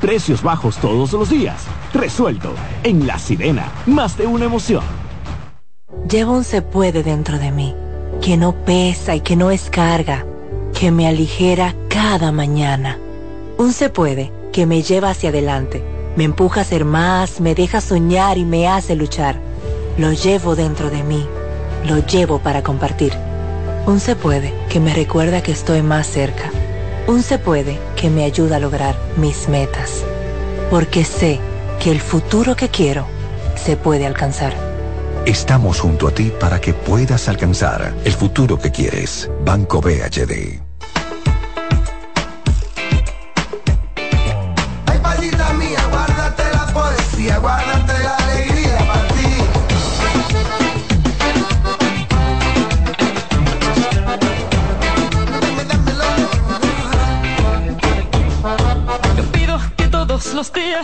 Precios bajos todos los días. Resuelto. En La Sirena. Más de una emoción. Llevo un se puede dentro de mí. Que no pesa y que no es carga. Que me aligera cada mañana. Un se puede que me lleva hacia adelante. Me empuja a ser más, me deja soñar y me hace luchar. Lo llevo dentro de mí lo llevo para compartir. Un se puede que me recuerda que estoy más cerca. Un se puede que me ayuda a lograr mis metas. Porque sé que el futuro que quiero se puede alcanzar. Estamos junto a ti para que puedas alcanzar el futuro que quieres. Banco BHD.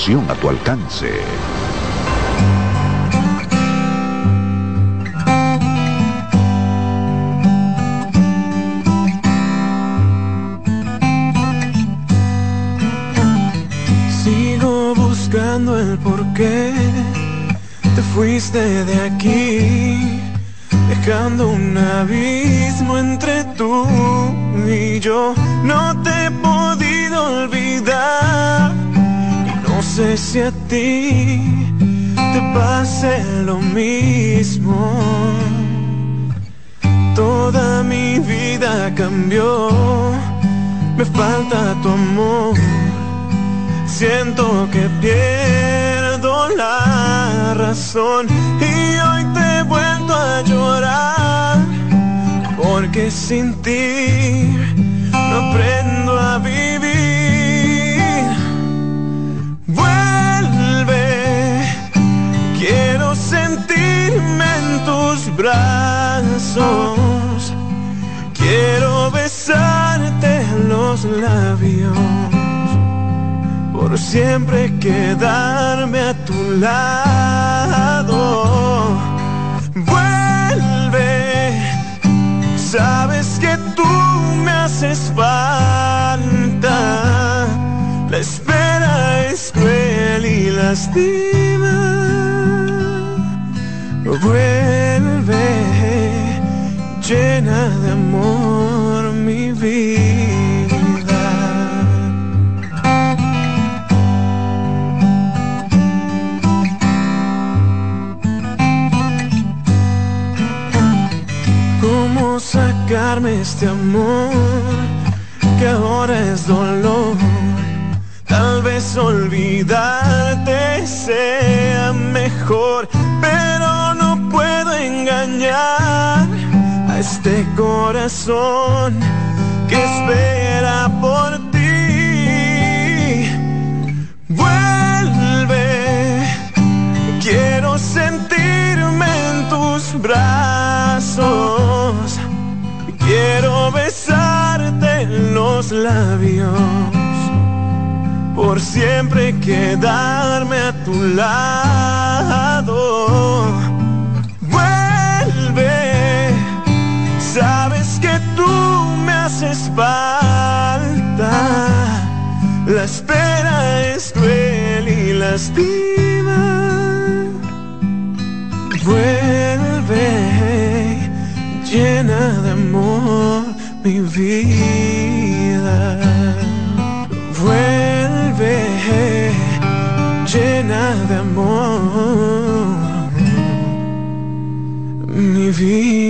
A tu alcance. Sigo buscando el porqué te fuiste de aquí, dejando un abismo entre tú y yo. Si a ti te pase lo mismo. Toda mi vida cambió, me falta tu amor. Siento que pierdo la razón y hoy te he vuelto a llorar porque sin ti no aprendo a vivir. Brazos, quiero besarte los labios por siempre quedarme a tu lado. Vuelve, sabes que tú me haces falta. La espera es cruel y lastima. Vuelve, llena de amor mi vida. ¿Cómo sacarme este amor que ahora es dolor? Tal vez olvidarte sea mejor, a este corazón que espera por ti. Vuelve, quiero sentirme en tus brazos. Quiero besarte en los labios. Por siempre quedarme a tu lado. Sabes que tú me haces falta. La espera es cruel y lastima. Vuelve, llena de amor mi vida. Vuelve, llena de amor mi vida.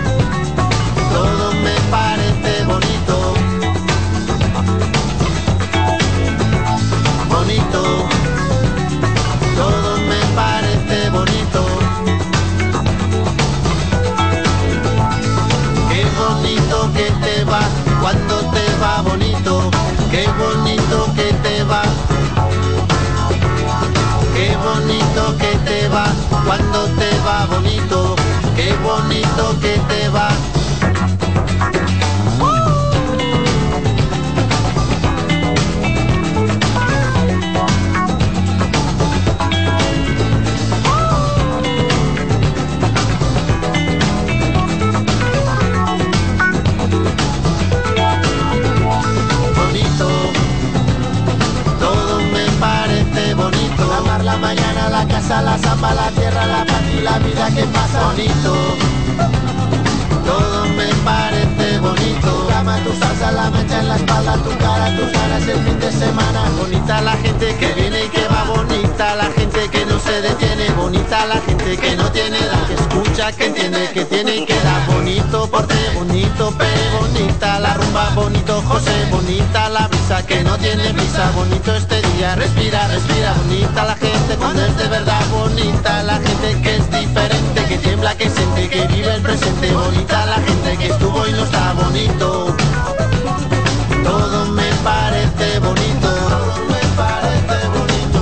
la samba, la tierra, la paz y la vida que pasa bonito. Todo me parece. La mancha en la espalda, tu cara, tus ganas el fin de semana. Bonita la gente que viene y que va bonita, la gente que no se detiene, bonita la gente que no tiene edad, que escucha, que entiende, que tiene y que da bonito, porte bonito, pe bonita, la rumba bonito, José bonita, la brisa que no tiene brisa, bonito este día, respira, respira, bonita la gente cuando es de verdad bonita, la gente que es diferente, que tiembla, que siente, que vive el presente, bonita la gente que estuvo y no está bonito. Todo me parece bonito, todo me parece bonito.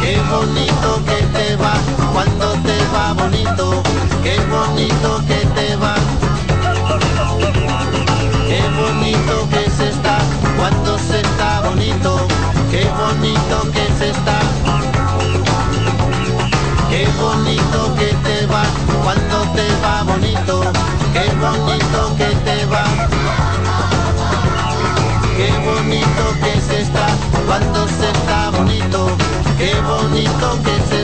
Qué bonito que te va cuando te va bonito, qué bonito que qué bonito que se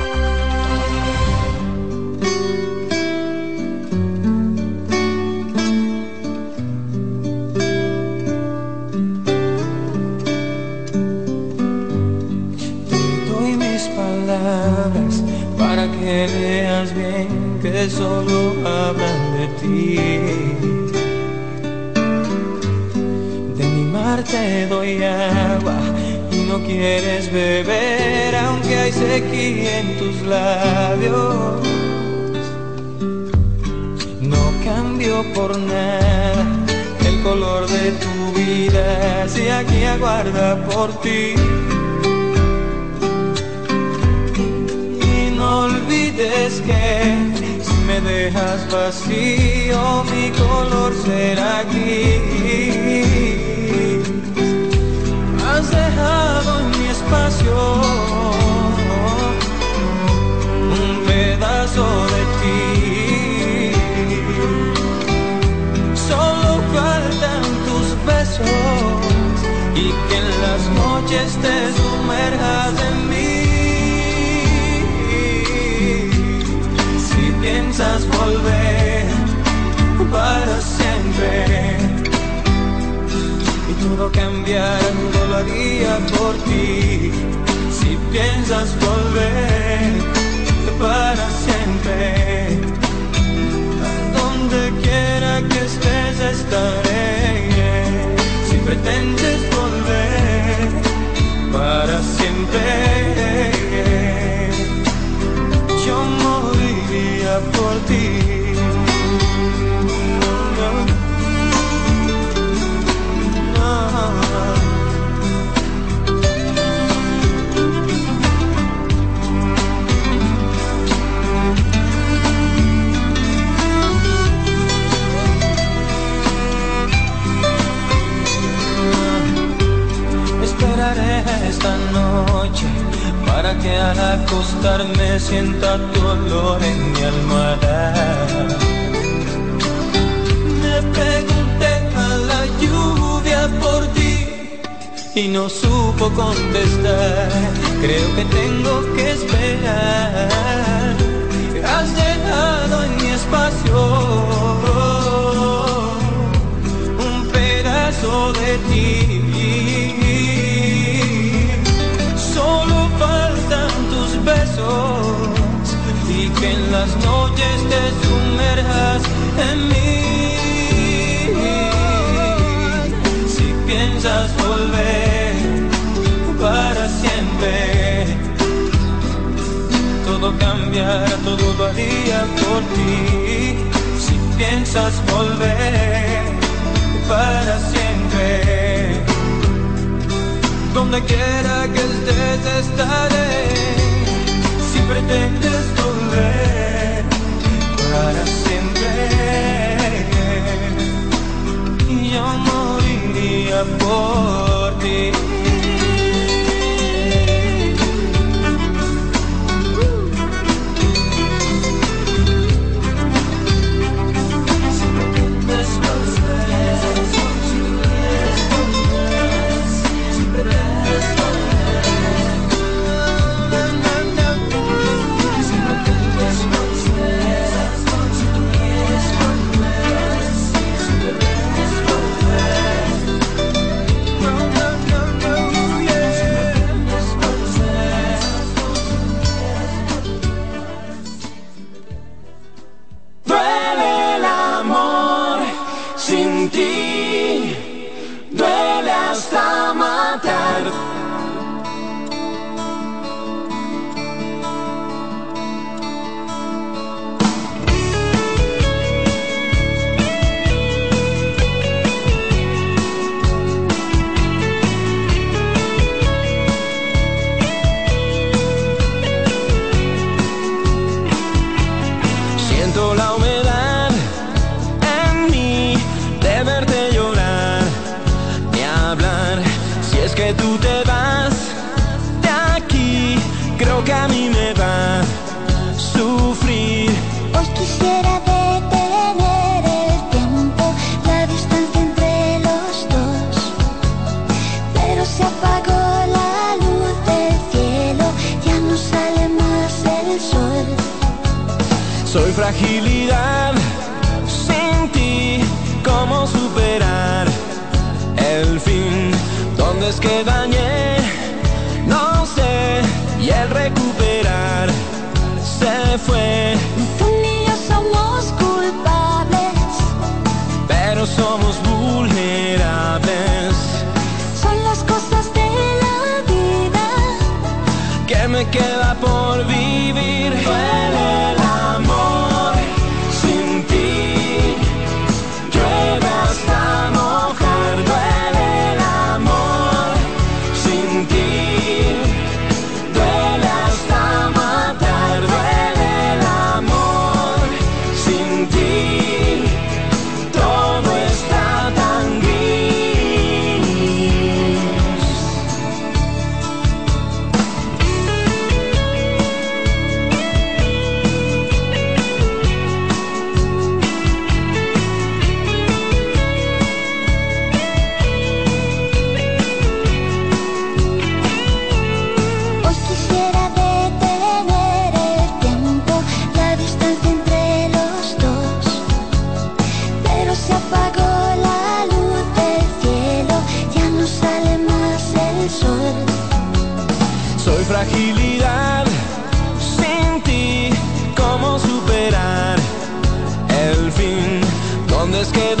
Solo hablan de ti. De mi mar te doy agua y no quieres beber aunque hay sequía en tus labios. No cambio por nada el color de tu vida si aquí aguarda por ti. Y no olvides que me dejas vacío mi color será gris. Has dejado en mi espacio un pedazo de ti. Solo faltan tus besos y que en las noches te sumerjas en piensas volver para siempre y todo cambiar, todo lo haría por ti. Si piensas volver para siempre, donde quiera que estés estaré. Si pretendes volver para siempre, yo moriría por ti. Esta noche para que al acostarme sienta tu olor en mi almohada. Me pregunté a la lluvia por ti y no supo contestar. Creo que tengo que esperar. Has llegado en mi espacio un pedazo de ti. Y que en las noches te sumerjas en mí. Si piensas volver para siempre, todo cambiará, todo lo haría por ti. Si piensas volver para siempre, donde quiera que estés estaré. Pretendes volver para siempre, yo moriría por ti Soy es que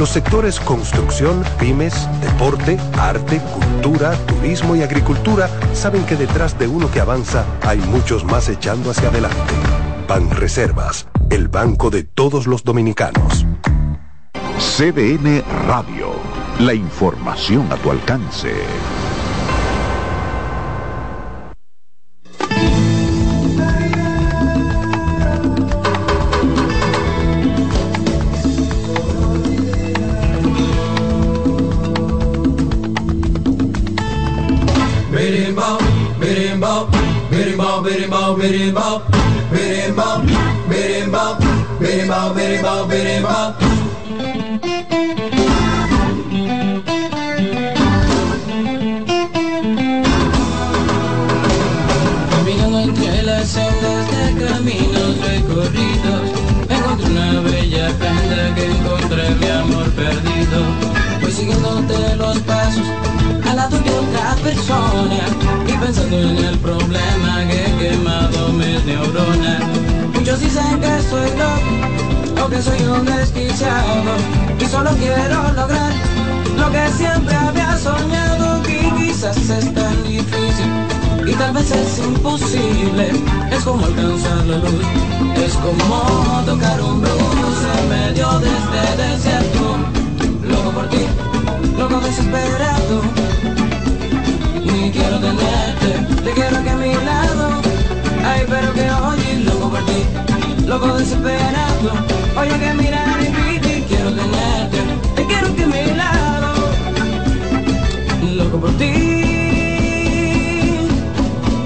los sectores construcción, pymes, deporte, arte, cultura, turismo y agricultura saben que detrás de uno que avanza hay muchos más echando hacia adelante. Pan Reservas, el banco de todos los dominicanos. CDN Radio, la información a tu alcance. Birimbau, birimbau, birimbau, birimbau, birimbau, birimbau, birimbau. Caminando entre las sendas de caminos recorridos, encontré una bella prenda que encontré mi amor perdido. Voy siguiéndote los pasos otra y pensando en el problema que he quemado mis neuronas. Muchos dicen que soy loco o que soy un desquiciado y solo quiero lograr lo que siempre había soñado y quizás es tan difícil y tal vez es imposible. Es como alcanzar la luz, es como tocar un blues en medio de este desierto. Loco por ti, loco desesperado. Quiero tenerte, te quiero aquí a mi lado. Ay, pero que oye, loco por ti, loco desesperado. Oye, que mirar y piti, quiero tenerte, te quiero aquí a mi lado. Loco por ti.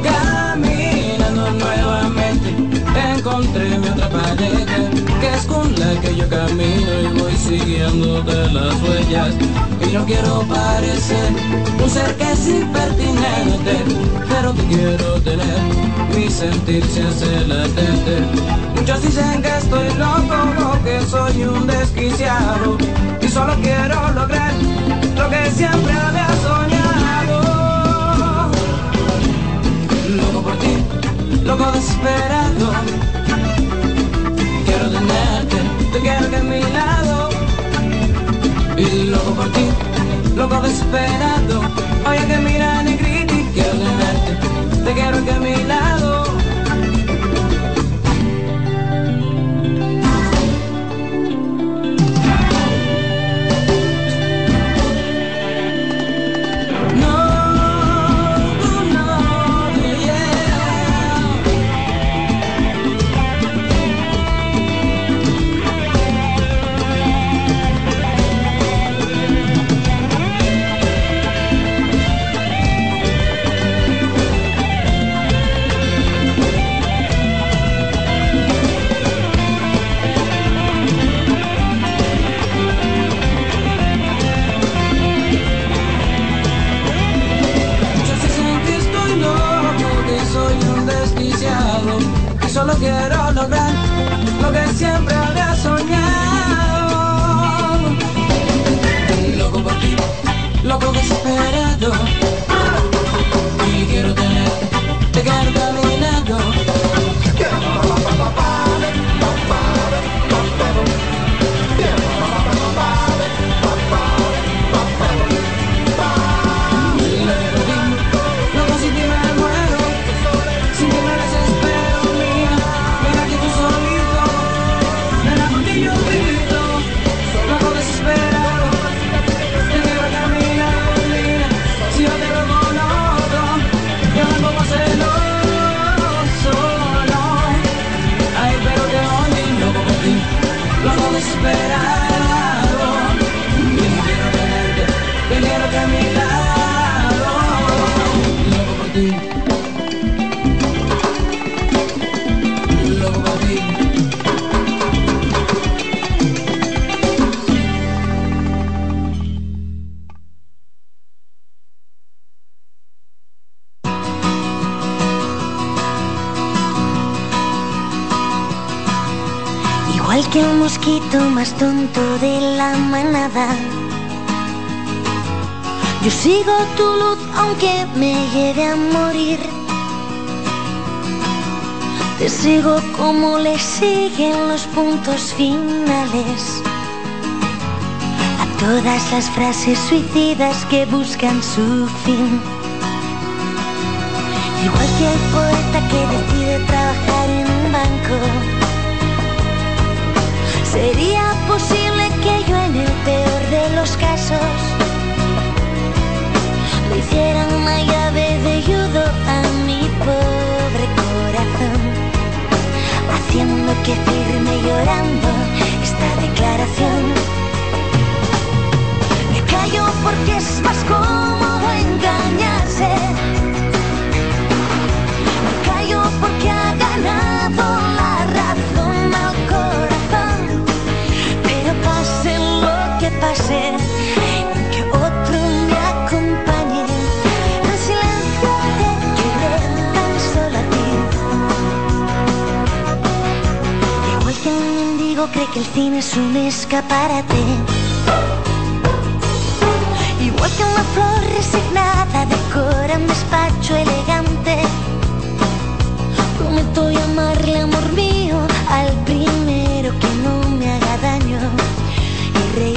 Caminando nuevamente encontré mi otra pareja que es la que yo camino y voy siguiendo de las huellas. Y no quiero parecer un ser que es impertinente pero te quiero tener mi sentir se hace latente muchos dicen que estoy loco o que soy un desquiciado y solo quiero lograr lo que siempre había soñado. Loco por ti, loco desesperado. Por ti, loco desesperado. Oye que mira negriti, quiero tenerte, te quiero que a mi lado. Quiero lograr lo que siempre había soñado. Loco por ti, loco desesperado Igual que el mosquito más tonto de la manada. Yo sigo tu luz aunque me lleve a morir. Te sigo como le siguen los puntos finales. A todas las frases suicidas que buscan su fin. Igual que el poeta que decide trabajar en un banco. ¿Sería posible que yo en el peor de los casos le hiciera una llave de judo a mi pobre corazón? Haciendo que firme llorando esta declaración. Me callo porque es más cómodo engañarse. Me callo que frase en que otro me acompañe. En silencio te quedé tan solo a ti. Igual que un mendigo cree que el cine es un escaparate. Igual que una flor resignada decora un despacho elegante. Prometo llamarle amor mío al primer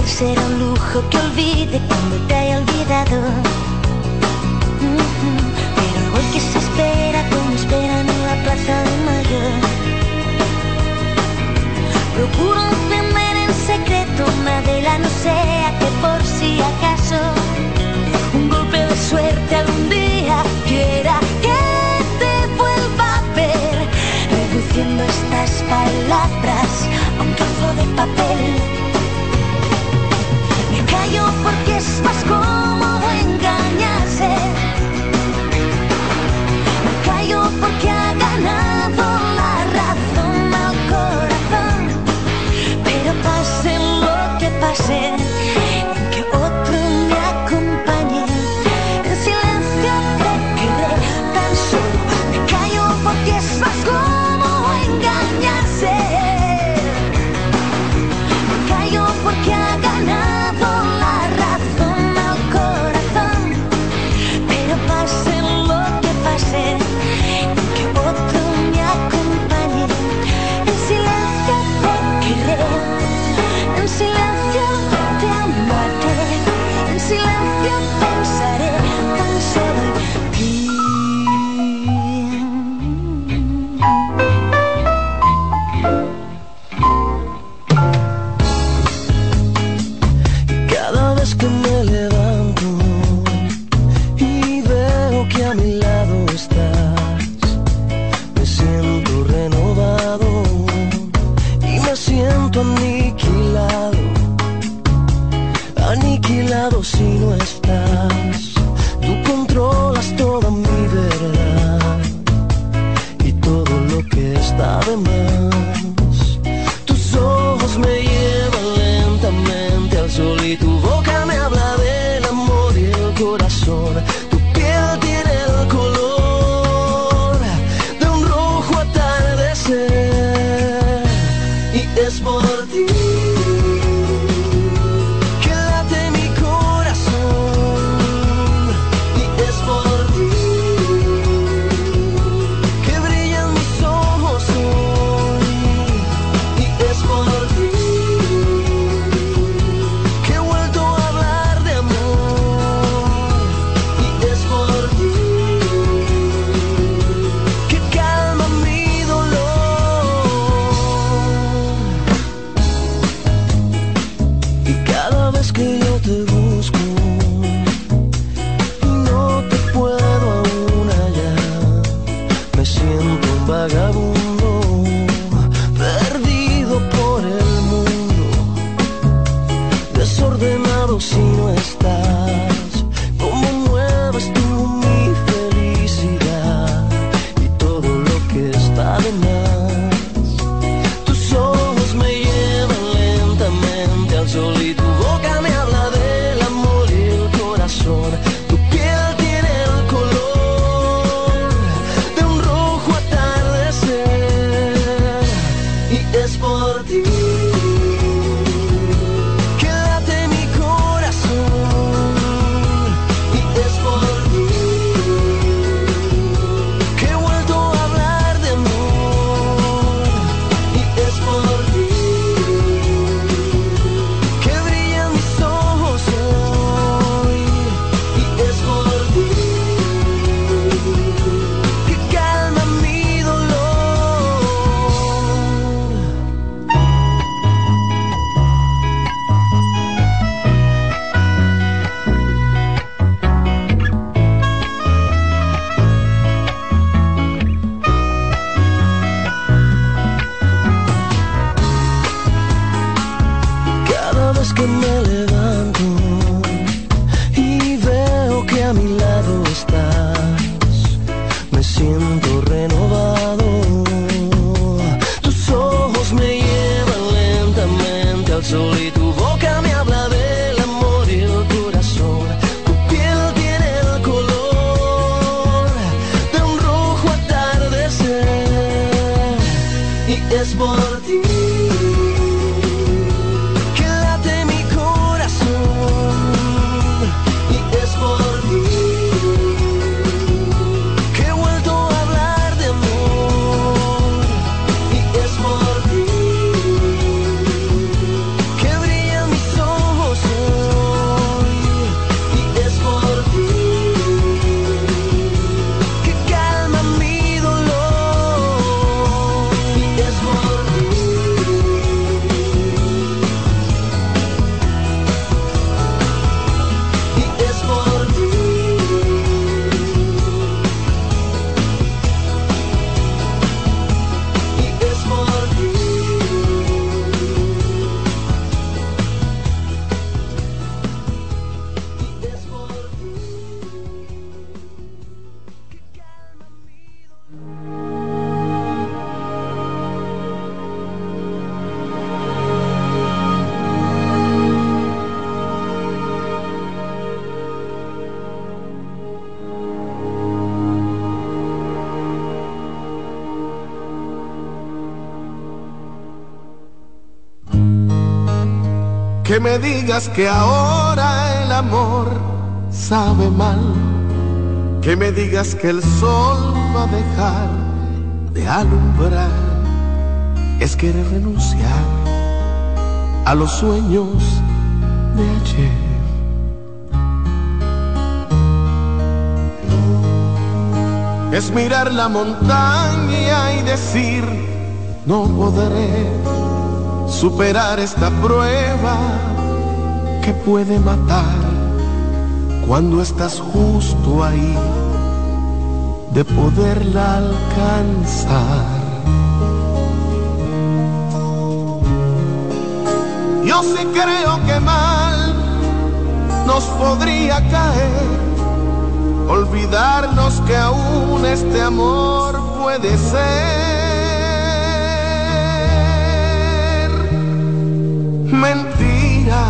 Será un lujo que olvide cuando te haya olvidado. Pero el que se espera como esperan en la plaza de mayo. Procuro tener en secreto una vela, no sea que por si acaso un golpe de suerte algún día quiera que te vuelva a ver. Reduciendo estas palabras a un trozo de papel engaño porque es más cómodo engañarse. Me callo porque ha ganado la razón al corazón. Pero pase lo que pase. Me digas que ahora el amor sabe mal, que me digas que el sol va a dejar de alumbrar, es querer renunciar a los sueños de ayer. Es mirar la montaña y decir, no podré superar esta prueba que puede matar cuando estás justo ahí de poderla alcanzar. Yo sí creo que mal nos podría caer olvidarnos que aún este amor puede ser mentira,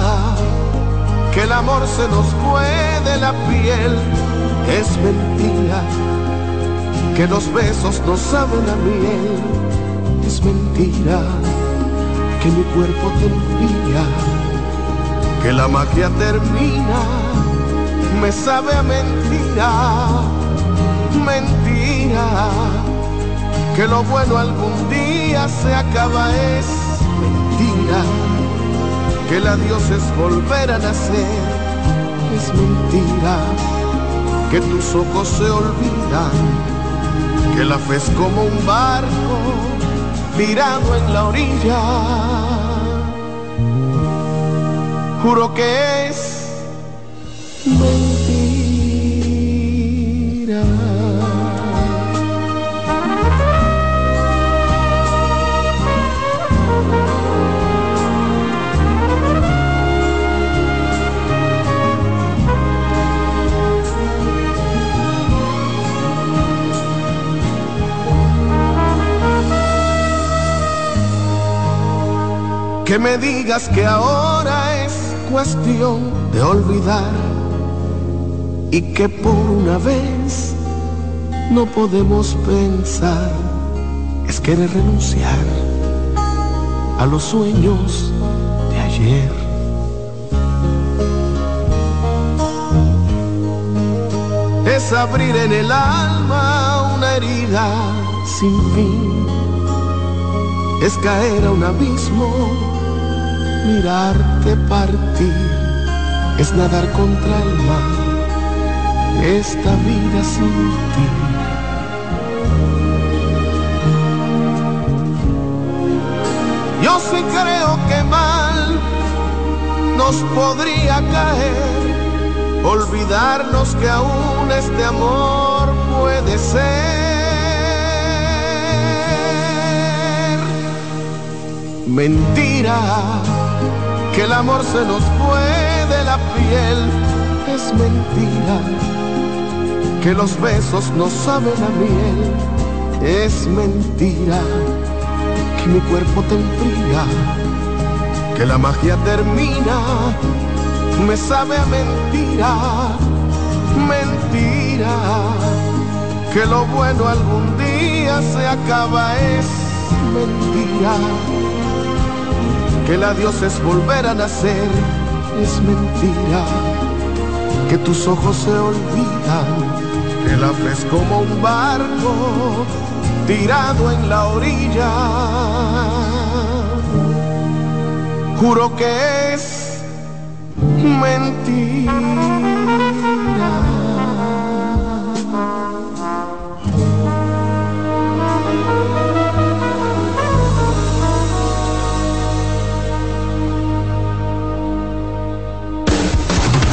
que el amor se nos fue de la piel, es mentira, que los besos no saben a miel, es mentira, que mi cuerpo te enfría, que la magia termina me sabe a mentira, mentira, que lo bueno algún día se acaba. Es mentira, que el adiós es volver a nacer, es mentira, que tus ojos se olvidan, que la fe es como un barco tirado en la orilla, juro que Que me digas que ahora es cuestión de olvidar y que por una vez no podemos pensar es querer renunciar a los sueños de ayer. Es abrir en el alma una herida sin fin, es caer a un abismo, mirarte partir, es nadar contra el mar. Esta vida sin ti. Yo sí creo que mal nos podría caer olvidarnos que aún este amor puede ser. Mentira que el amor se nos fue de la piel. Es mentira que los besos no saben a miel. Es mentira que mi cuerpo te enfría, que la magia termina, me sabe a mentira, mentira, que lo bueno algún día se acaba, es mentira, que el adiós es volver a nacer, es mentira, que tus ojos se olvidan que la fe como un barco tirado en la orilla. Juro que es mentira.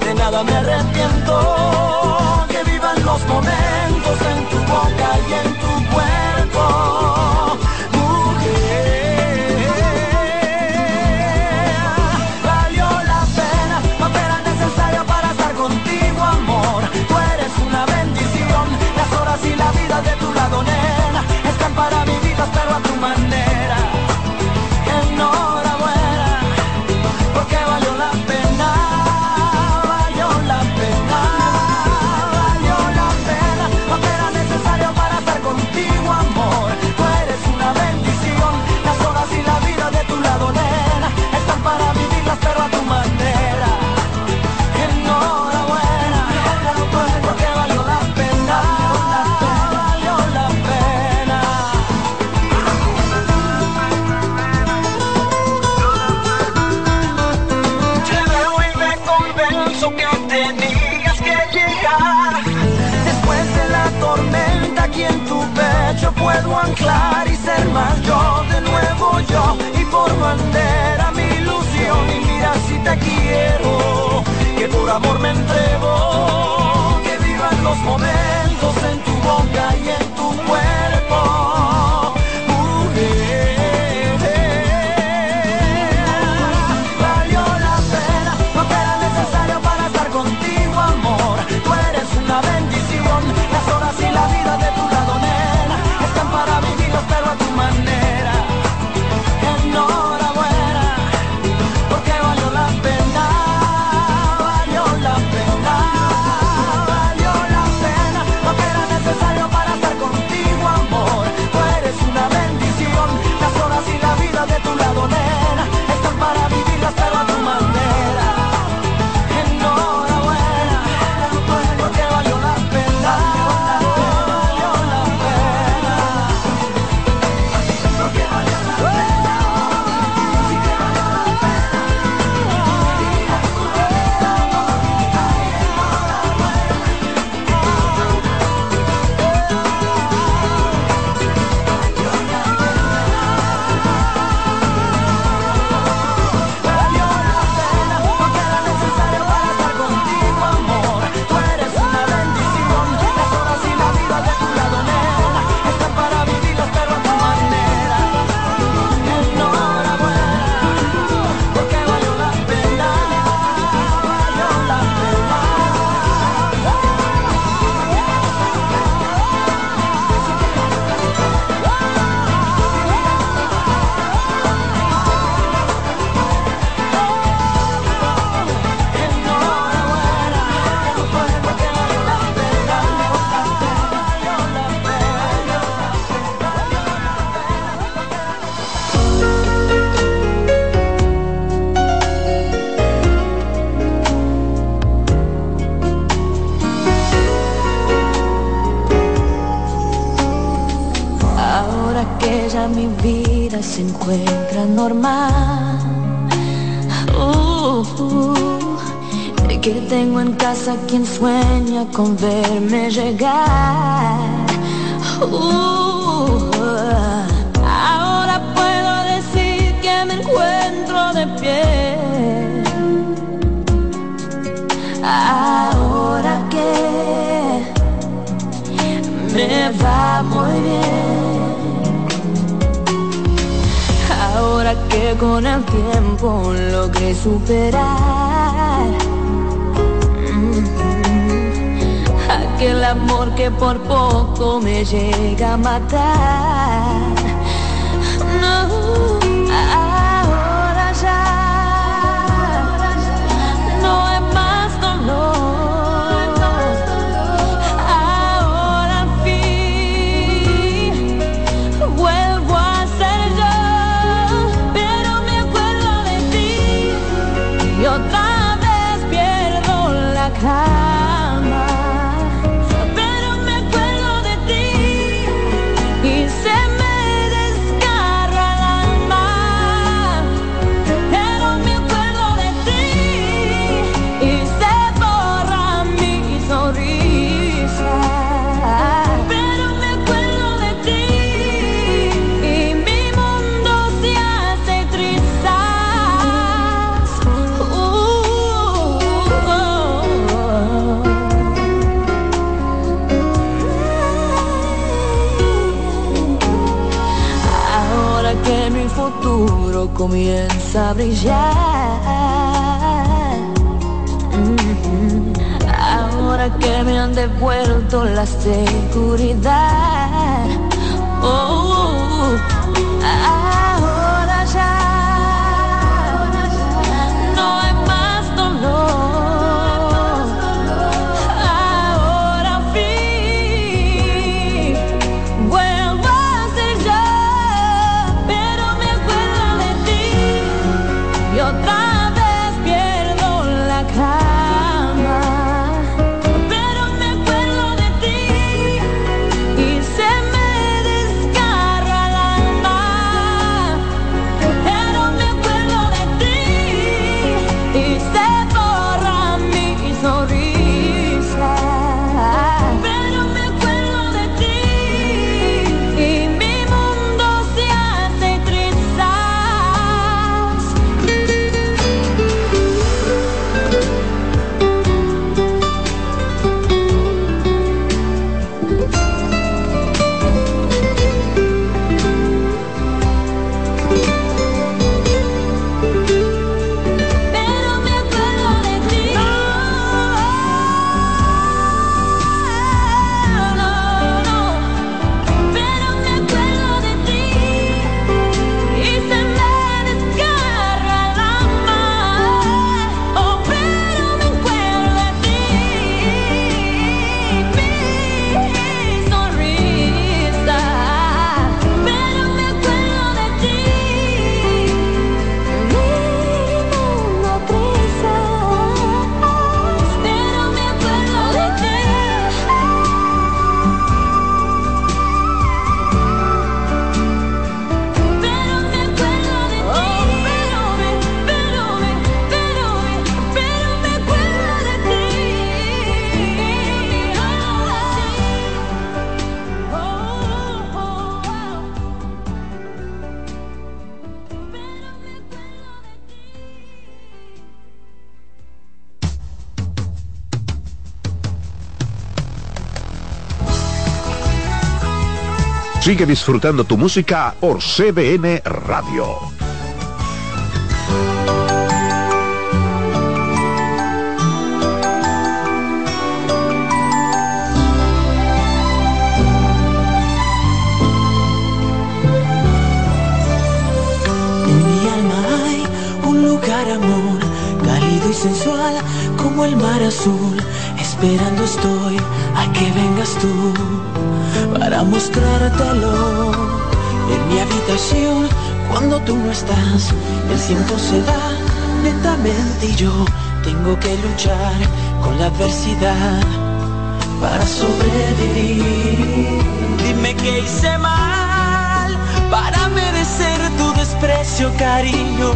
De nada me arrepiento. Que vivan los momentos en tu boca y en tu cuerpo. Puedo y ser más yo, de nuevo yo. Y por bandera mi ilusión y mira si te quiero, que por amor me entrego. Que vivan los momentos en tu boca y en normal, uh, uh, que tengo en casa quien sueña con verme tiempo logré superar mm, aquel amor que por poco me llega a matar. Comienza a brillar. Mm, Ahora que me han devuelto la seguridad. Oh, Sigue disfrutando tu música por CBN Radio. En mi alma hay un lugar, amor, cálido y sensual como el mar azul. Esperando estoy a que vengas tú para mostrártelo. En mi habitación, cuando tú no estás, el tiempo se da lentamente y yo tengo que luchar con la adversidad para sobrevivir. Dime que hice mal para merecer tu desprecio, cariño.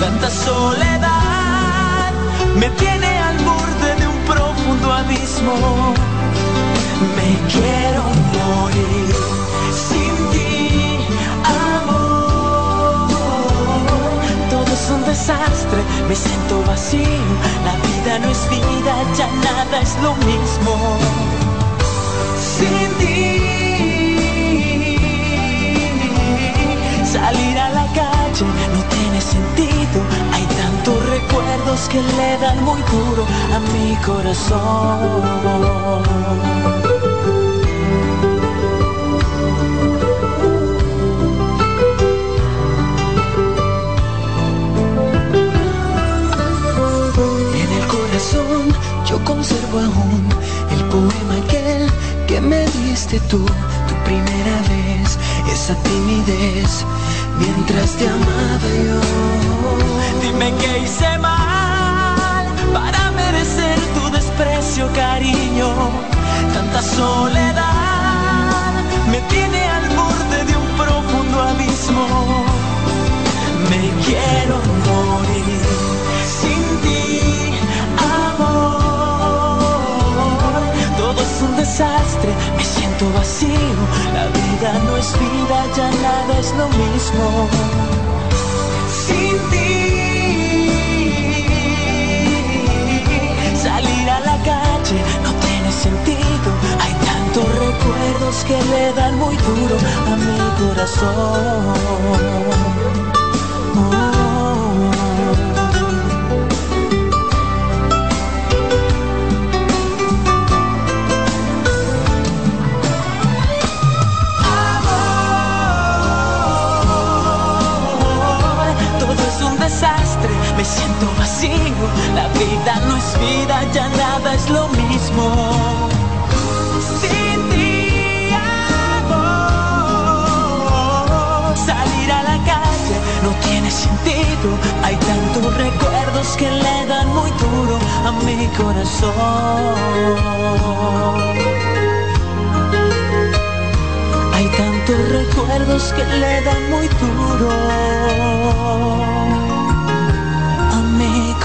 Tanta soledad me tiene al borde de un profundo abismo. Me quiero morir sin ti, amor. Todo es un desastre, me siento vacío. La vida no es vida, ya nada es lo mismo. Sin ti, salir a la calle no tiene sentido. Recuerdos que le dan muy duro a mi corazón. En el corazón yo conservo aún el poema aquel que me diste tú, tu primera vez, esa timidez mientras te amaba yo. Dime que hice mal para merecer tu desprecio, cariño. Tanta soledad me tiene al borde de un profundo abismo. Me quiero desastre, me siento vacío. La vida no es vida, ya nada es lo mismo. Sin ti, salir a la calle no tiene sentido. Hay tantos recuerdos que le dan muy duro a mi corazón. Siento vacío. La vida no es vida, ya nada es lo mismo. Sin ti, amor. Salir a la calle no tiene sentido. Hay tantos recuerdos que le dan muy duro a mi corazón. Hay tantos recuerdos que le dan muy duro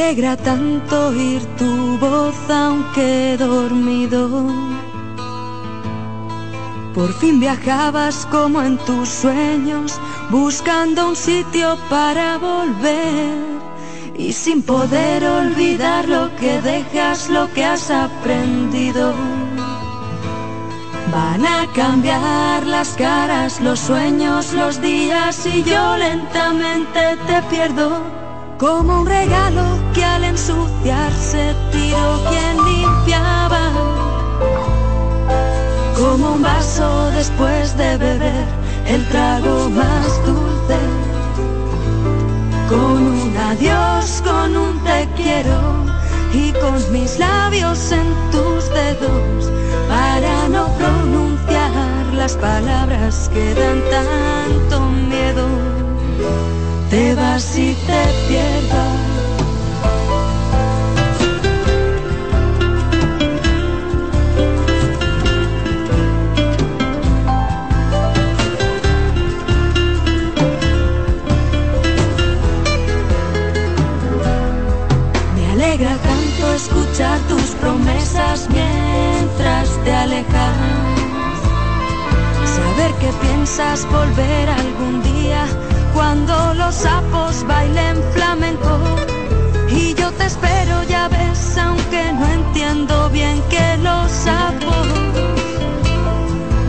Alegra tanto oír tu voz aunque dormido. Por fin viajabas como en tus sueños, buscando un sitio para volver. Y sin poder olvidar lo que dejas, lo que has aprendido. Van a cambiar las caras, los sueños, los días y yo lentamente te pierdo. Como un regalo que al ensuciarse tiró quien limpiaba. Como un vaso después de beber el trago más dulce. Con un adiós, con un te quiero y con mis labios en tus dedos para no pronunciar las palabras que dan tanto miedo. Te vas y te pierdas. Me alegra tanto escuchar tus promesas mientras te alejas. Saber que piensas volver algún día cuando los sapos bailen flamenco. Y yo te espero, ya ves, aunque no entiendo bien que los sapos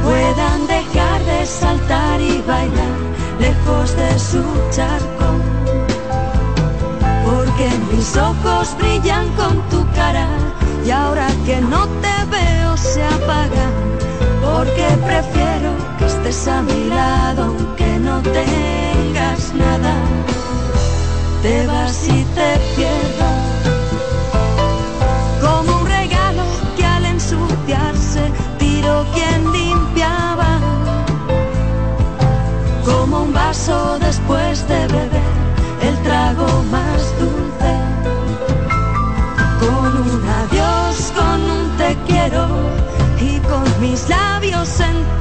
puedan dejar de saltar y bailar lejos de su charco. Porque mis ojos brillan con tu cara y ahora que no te veo se apagan. Porque prefiero que estés a mi lado aunque no Te vas y te pierdas. Como un regalo que al ensuciarse tiró quien limpiaba. Como un vaso después de beber el trago más dulce. Con un adiós, con un te quiero y con mis labios en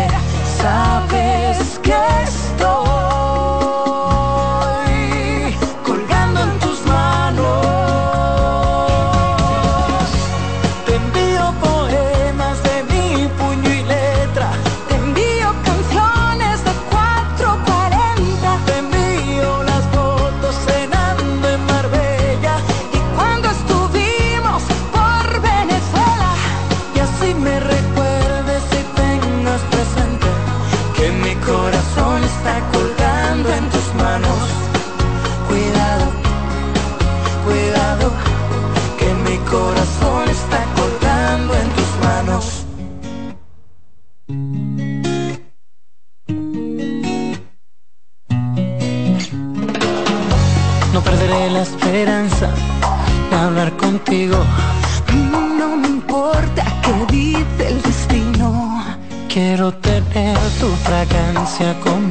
se acompanha.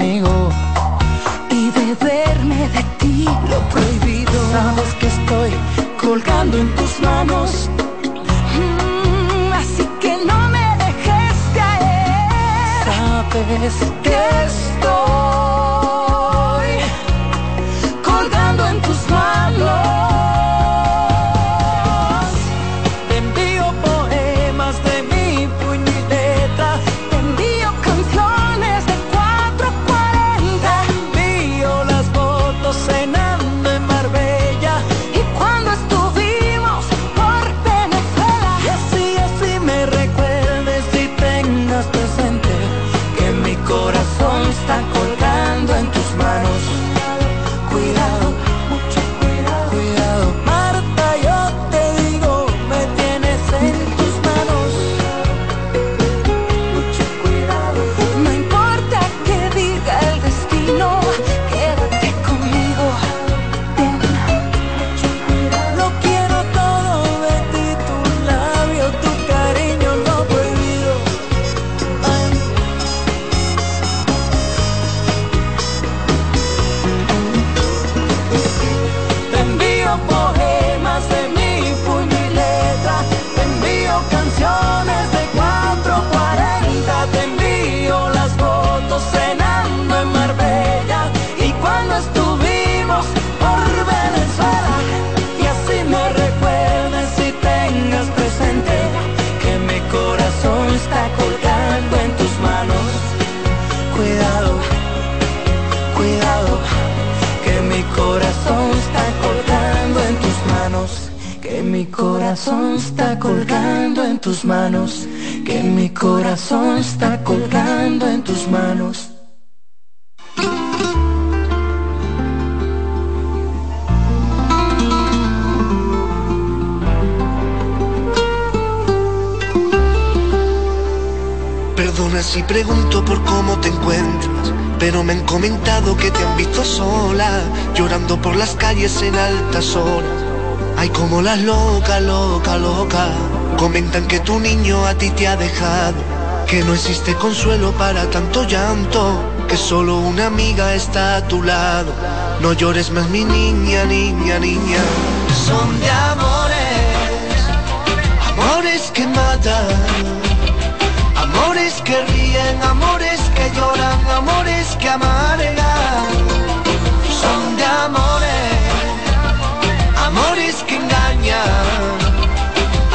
corazón está colgando en tus manos, que mi corazón está colgando en tus manos. Perdona si pregunto por cómo te encuentras, pero me han comentado que te han visto sola, llorando por las calles en altas horas Ay, como las locas, loca, loca. Comentan que tu niño a ti te ha dejado. Que no existe consuelo para tanto llanto. Que solo una amiga está a tu lado. No llores más, mi niña, niña, niña. Son de amores, amores que matan. Amores que ríen, amores que lloran, amores que amargan. Son de amores que engañan,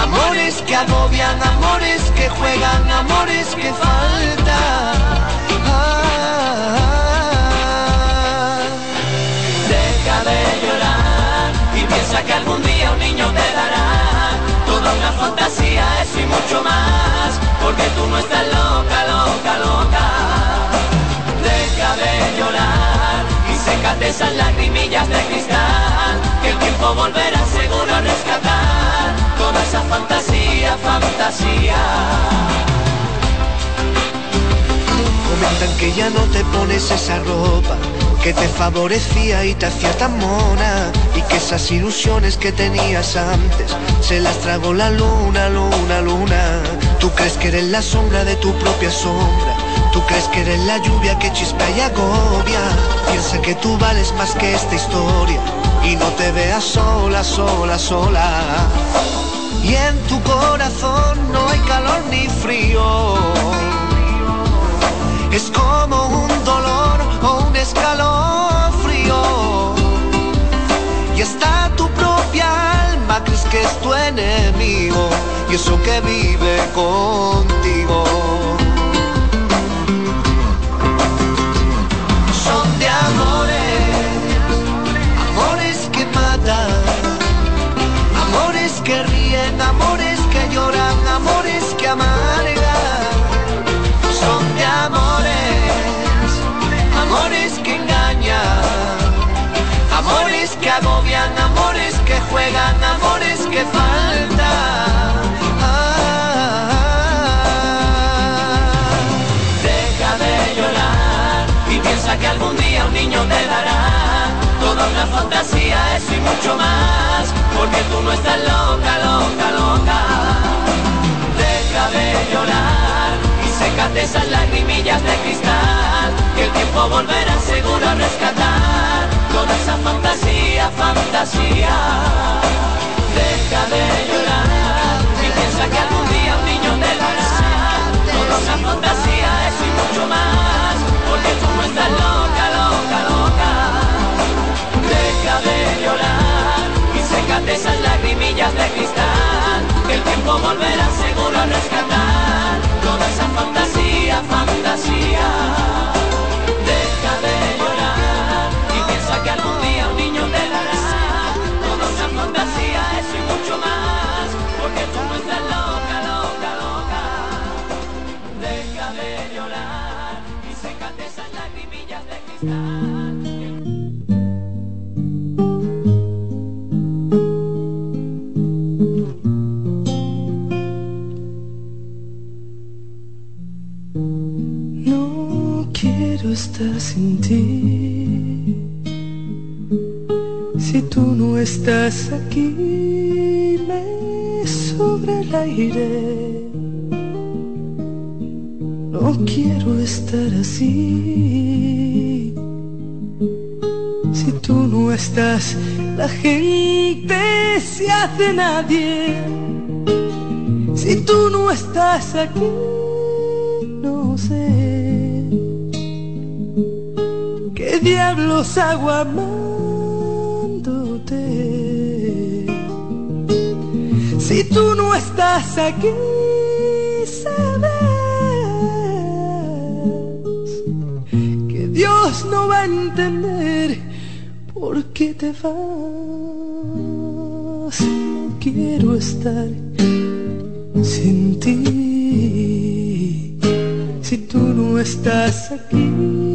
amores que agobian, amores que juegan, amores que faltan. Deja de llorar y piensa que algún día un niño te dará toda una fantasía, eso y mucho más, porque tú no estás loca, loca, loca. Deja de llorar y sécate esas lagrimillas de cristal, tiempo volverá seguro a rescatar toda esa fantasía, fantasía. Comentan que ya no te pones esa ropa que te favorecía y te hacía tan mona y que esas ilusiones que tenías antes se las tragó la luna, luna, luna. Tú crees que eres la sombra de tu propia sombra. Tú crees que eres la lluvia que chispa y agobia. Piensa que tú vales más que esta historia y no te veas sola, sola, sola. Y en tu corazón no hay calor ni frío es como un dolor o un escalofrío. Y está tu propia alma, crees que es tu enemigo, y eso que vive contigo. Que agobian, amores que juegan, amores que faltan. Deja de llorar y piensa que algún día un niño te dará toda una fantasía, eso y mucho más, porque tú no estás loca, loca, loca. Deja de llorar y sécate esas lagrimillas de cristal, que el tiempo volverá seguro a rescatar esa fantasía, fantasía. Deja de llorar y piensa que algún día un niño te dará toda una fantasía, eso y mucho más, porque tú no estás loca, loca, loca. Deja de llorar y sécate esas lagrimillas de cristal, que el tiempo volverá seguro a rescatar toda esa fantasía, fantasía. Si tú no estás aquí, me sobra el aire. No quiero estar así. Si tú no estás, la gente se hace nadie. Si tú no estás aquí, diablos hago amándote. Si tú no estás aquí, sabes que Dios no va a entender por qué te vas. No quiero estar sin ti. Si tú no estás aquí,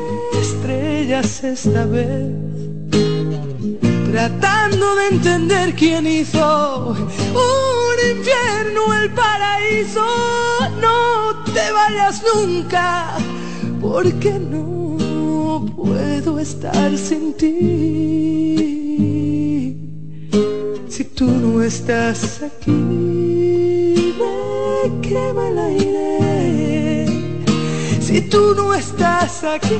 estrellas esta vez tratando de entender quién hizo un infierno, el paraíso. No te vayas nunca, porque no puedo estar sin ti. Si tú no estás aquí, me quema el aire. Si tú no estás aquí,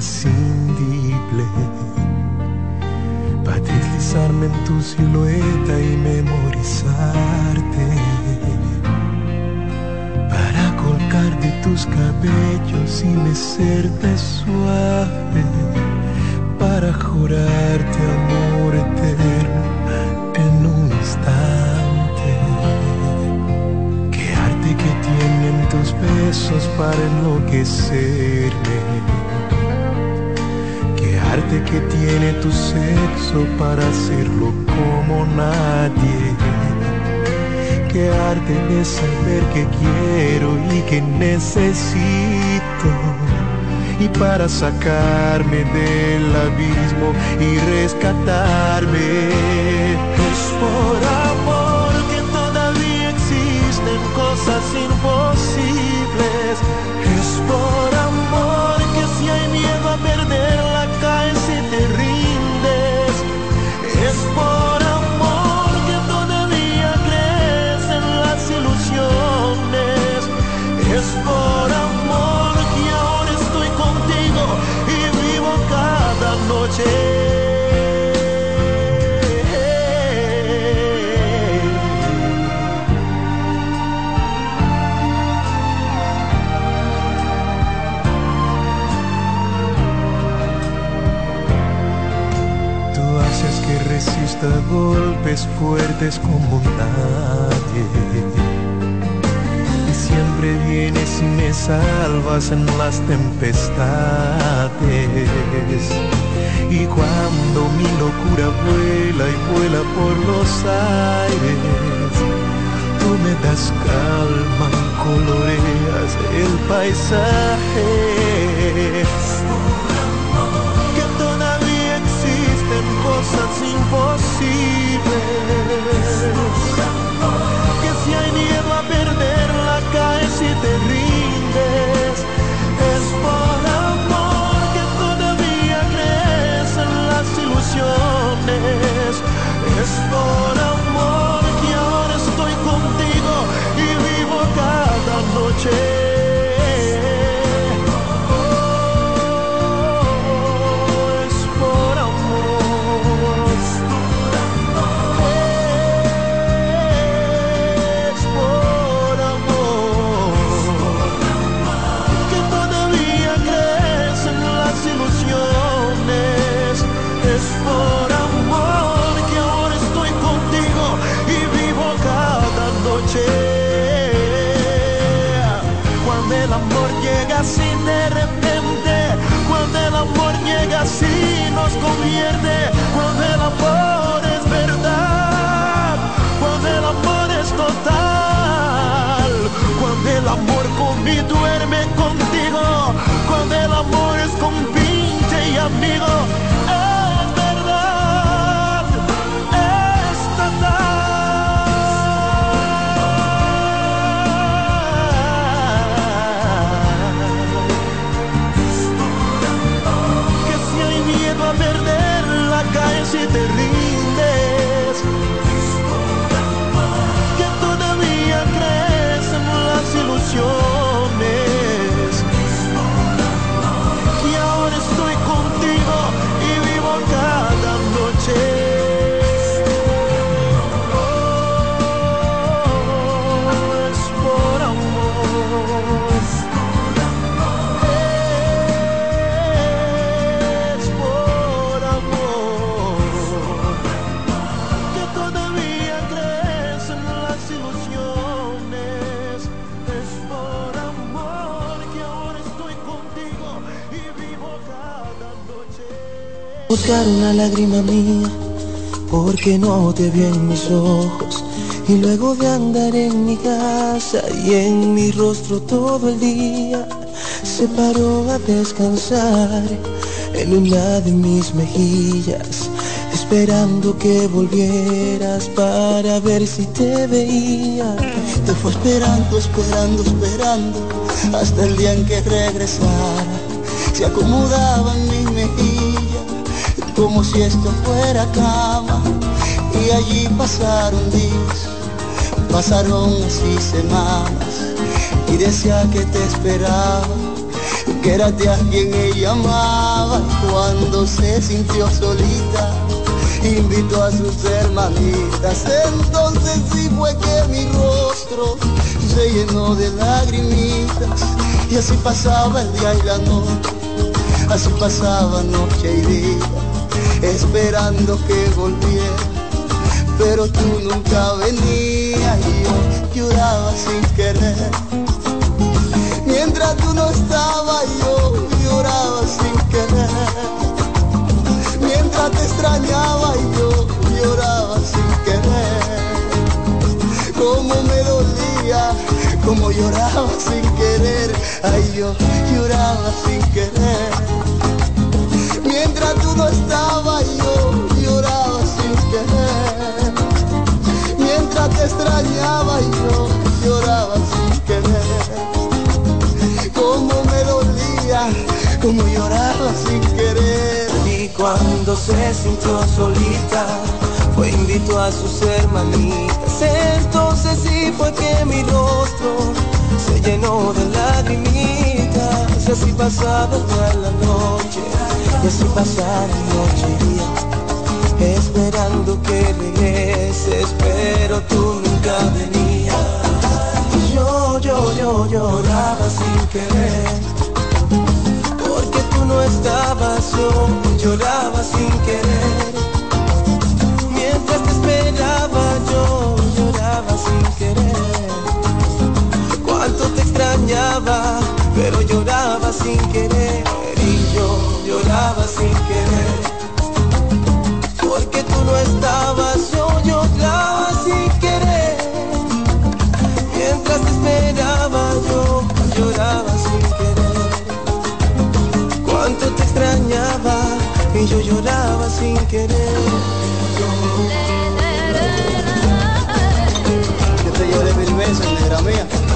Imprescindible para deslizarme en tu silueta y memorizarte. Para colgar de tus cabellos y mecerte suave. Para jurarte amor eterno en un instante. Qué arte que tienen tus besos para enloquecerme. Arte que tiene tu sexo para hacerlo como nadie. Qué arte de saber que quiero y que necesito. Y para sacarme del abismo y rescatarme. Es golpes fuertes como nadie. Y siempre vienes y me salvas en las tempestades. Y cuando mi locura vuela y vuela por los aires, tú me das calma y coloreas el paisaje. Existen cosas amigo, una lágrima mía, porque no te vi en mis ojos. Y luego de andar en mi casa y en mi rostro todo el día, se paró a descansar en una de mis mejillas, esperando que volvieras para ver si te veía. Te fue esperando, esperando, esperando, hasta el día en que regresara. Se acomodaba en mi mejilla, como si esto fuera cama. Y allí pasaron días, pasaron así semanas, y decía que te esperaba, que era de alguien ella amaba. Cuando se sintió solita, invitó a sus hermanitas. Entonces sí fue que mi rostro se llenó de lagrimitas y así pasaba el día y la noche, así pasaba noche y día, esperando que volviera. Pero tú nunca venías y yo lloraba sin querer. Mientras tú no estabas yo lloraba sin querer. Mientras te extrañaba y yo lloraba sin querer. Como me dolía, como lloraba sin querer. Ay, yo lloraba sin querer. Mientras tú no estabas yo lloraba sin querer. Mientras te extrañaba yo lloraba sin querer. Como me dolía, como lloraba sin querer. Y cuando se sintió solita, fue invitó a sus hermanitas. Entonces sí fue que mi rostro se llenó de lagrimitas. Así pasaba y la noche, desde pasar noche y día, esperando que regreses, pero tú nunca venías. Yo, Yo, yo, yo lloraba sin querer, porque tú no estabas, yo lloraba sin querer. Mientras te esperaba, yo lloraba sin querer. Cuánto te extrañaba, pero lloraba sin querer. Porque tú no estabas, yo lloraba sin querer. Mientras te esperaba, yo lloraba sin querer. Cuánto te extrañaba y yo lloraba sin querer. Yo te lloré mil veces, negra mía.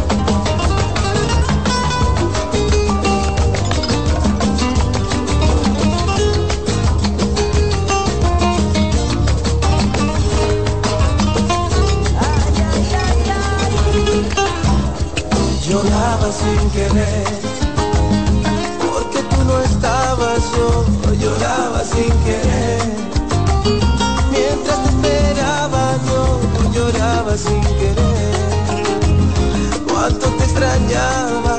Porque tú no estabas, yo lloraba sin querer. Mientras te esperaba, yo lloraba sin querer. Cuánto te extrañaba,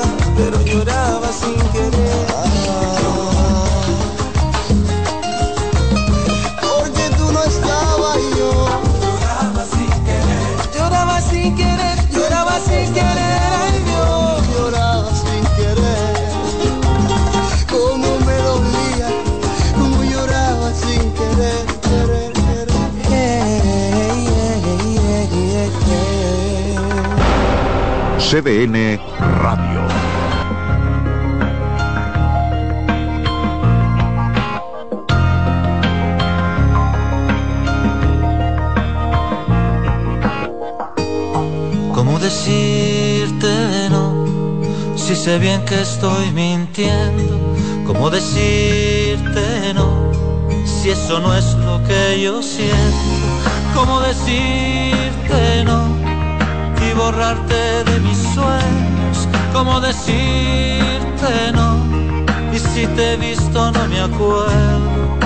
Radio. ¿Cómo decirte no? Si sé bien que estoy mintiendo. ¿Cómo decirte no? Si eso no es lo que yo siento. ¿Cómo decirte no? Borrarte de mis sueños. ¿Cómo decirte no? Y si te he visto no me acuerdo.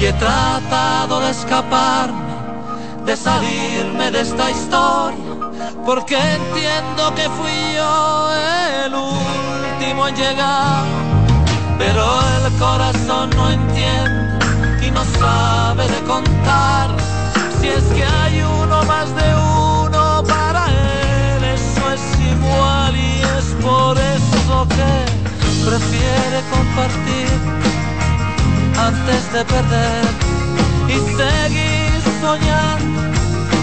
Y he tratado de escaparme de salirme de esta historia, porque entiendo que fui yo el último en llegar, pero el corazón no entiende y no sabe de contar, si es que hay uno más de es por eso que prefiere compartir antes de perder y seguir soñando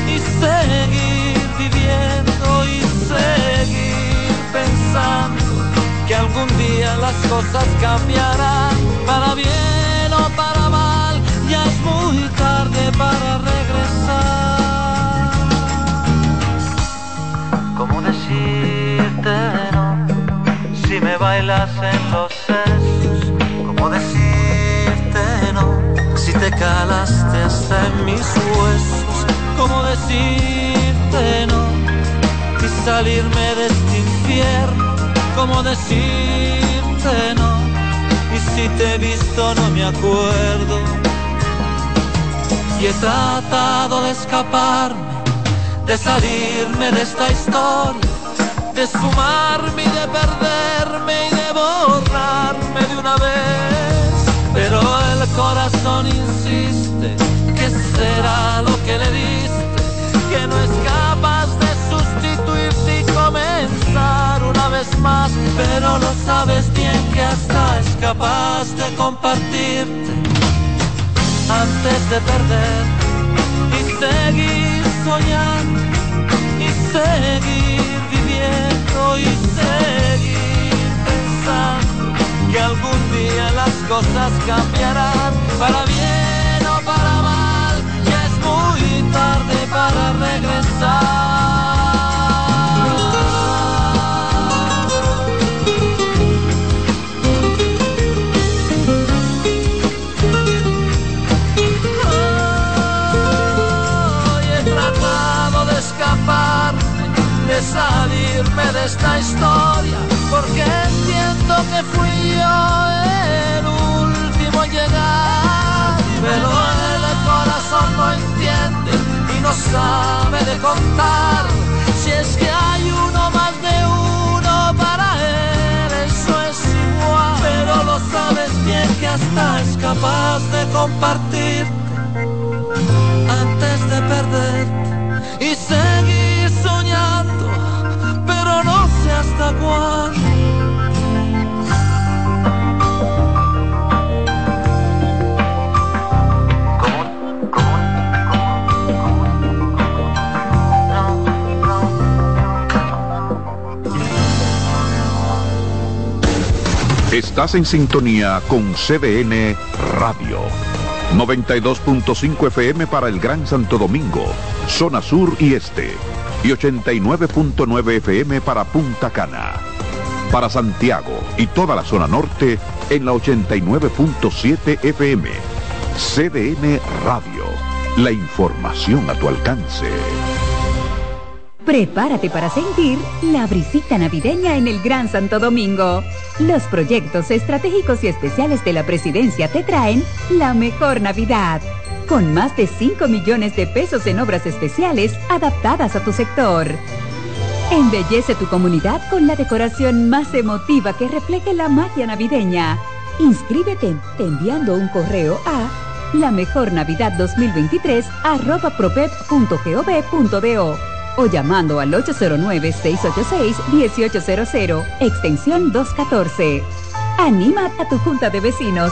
y seguir viviendo y seguir pensando que algún día las cosas cambiarán para bien o para mal, ya es muy tarde para regresar. Me bailas en los sesos, ¿cómo decirte no? Si te calaste hasta en mis huesos, ¿cómo decirte no? Y salirme de este infierno, ¿cómo decirte no? Y si te he visto no me acuerdo. Y he tratado de escaparme, de salirme de esta historia, de esfumarme y de perderme y de borrarme de una vez. Pero el corazón insiste, que será lo que le diste? Que no es capaz de sustituirte y comenzar una vez más. Pero lo sabes bien que hasta es capaz de compartirte antes de perder y seguir soñando y seguir y seguir pensando que algún día las cosas cambiarán para bien o para mal ya es muy tarde para regresar salirme de esta historia, porque entiendo que fui yo el último en llegar. Pero el corazón no entiende y no sabe de contar. Si es que hay uno más de uno para él, eso es igual. Pero lo sabes bien que hasta es capaz de compartir antes de perderte y seguir Estás en sintonía con CBN Radio. 92.5 FM para el Gran Santo Domingo, zona sur y este y 89.9 FM para Punta Cana. Para Santiago y toda la zona norte en la 89.7 FM. CDN Radio. La información a tu alcance. Prepárate para sentir la brisita navideña en el Gran Santo Domingo. Los proyectos estratégicos y especiales de la presidencia te traen la mejor Navidad. Con más de 5 millones de pesos en obras especiales adaptadas a tu sector. Embellece tu comunidad con la decoración más emotiva que refleje la magia navideña. Inscríbete enviando un correo a la mejor Navidad 2023 arroba propep.gov.do o llamando al 809-686-1800, extensión 214. Anima a tu junta de vecinos.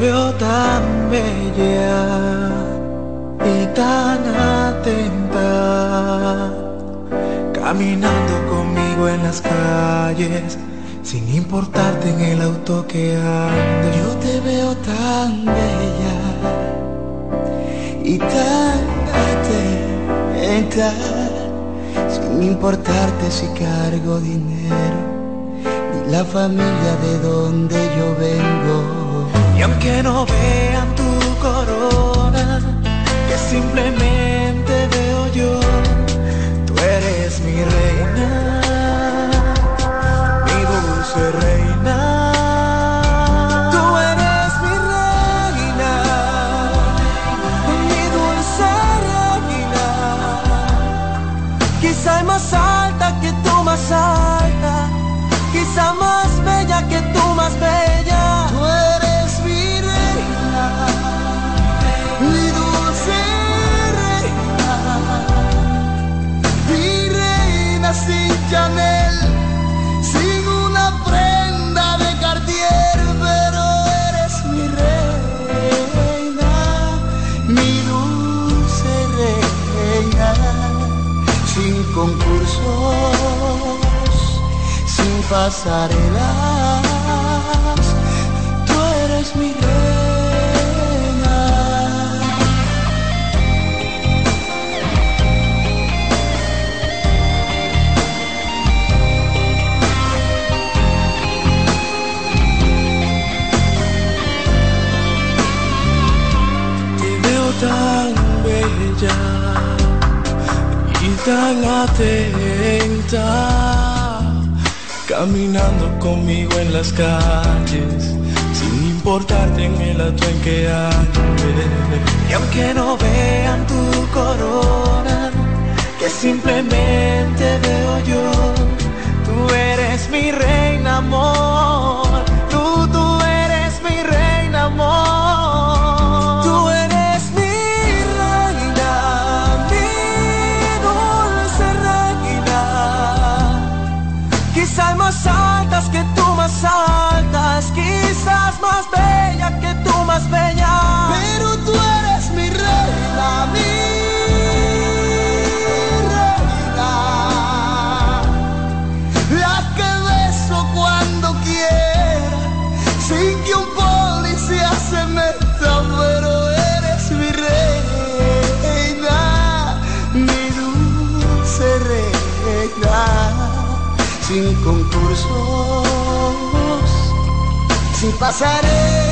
Veo tan bella y tan atenta, caminando conmigo en las calles, sin importarte en el auto que ande. Yo te veo tan bella y tan atenta, sin importarte si cargo dinero, ni la familia de donde yo vengo. Y aunque no vean tu corona, que simplemente veo yo, tú eres mi reina, concursos, sin pasarelas atenta, caminando conmigo en las calles, sin importarte en el auto en que ande. Y aunque no vean tu corona, que simplemente veo yo, tú eres mi reina, amor. Que tú más altas, quizás más bella que tú más bella. Sin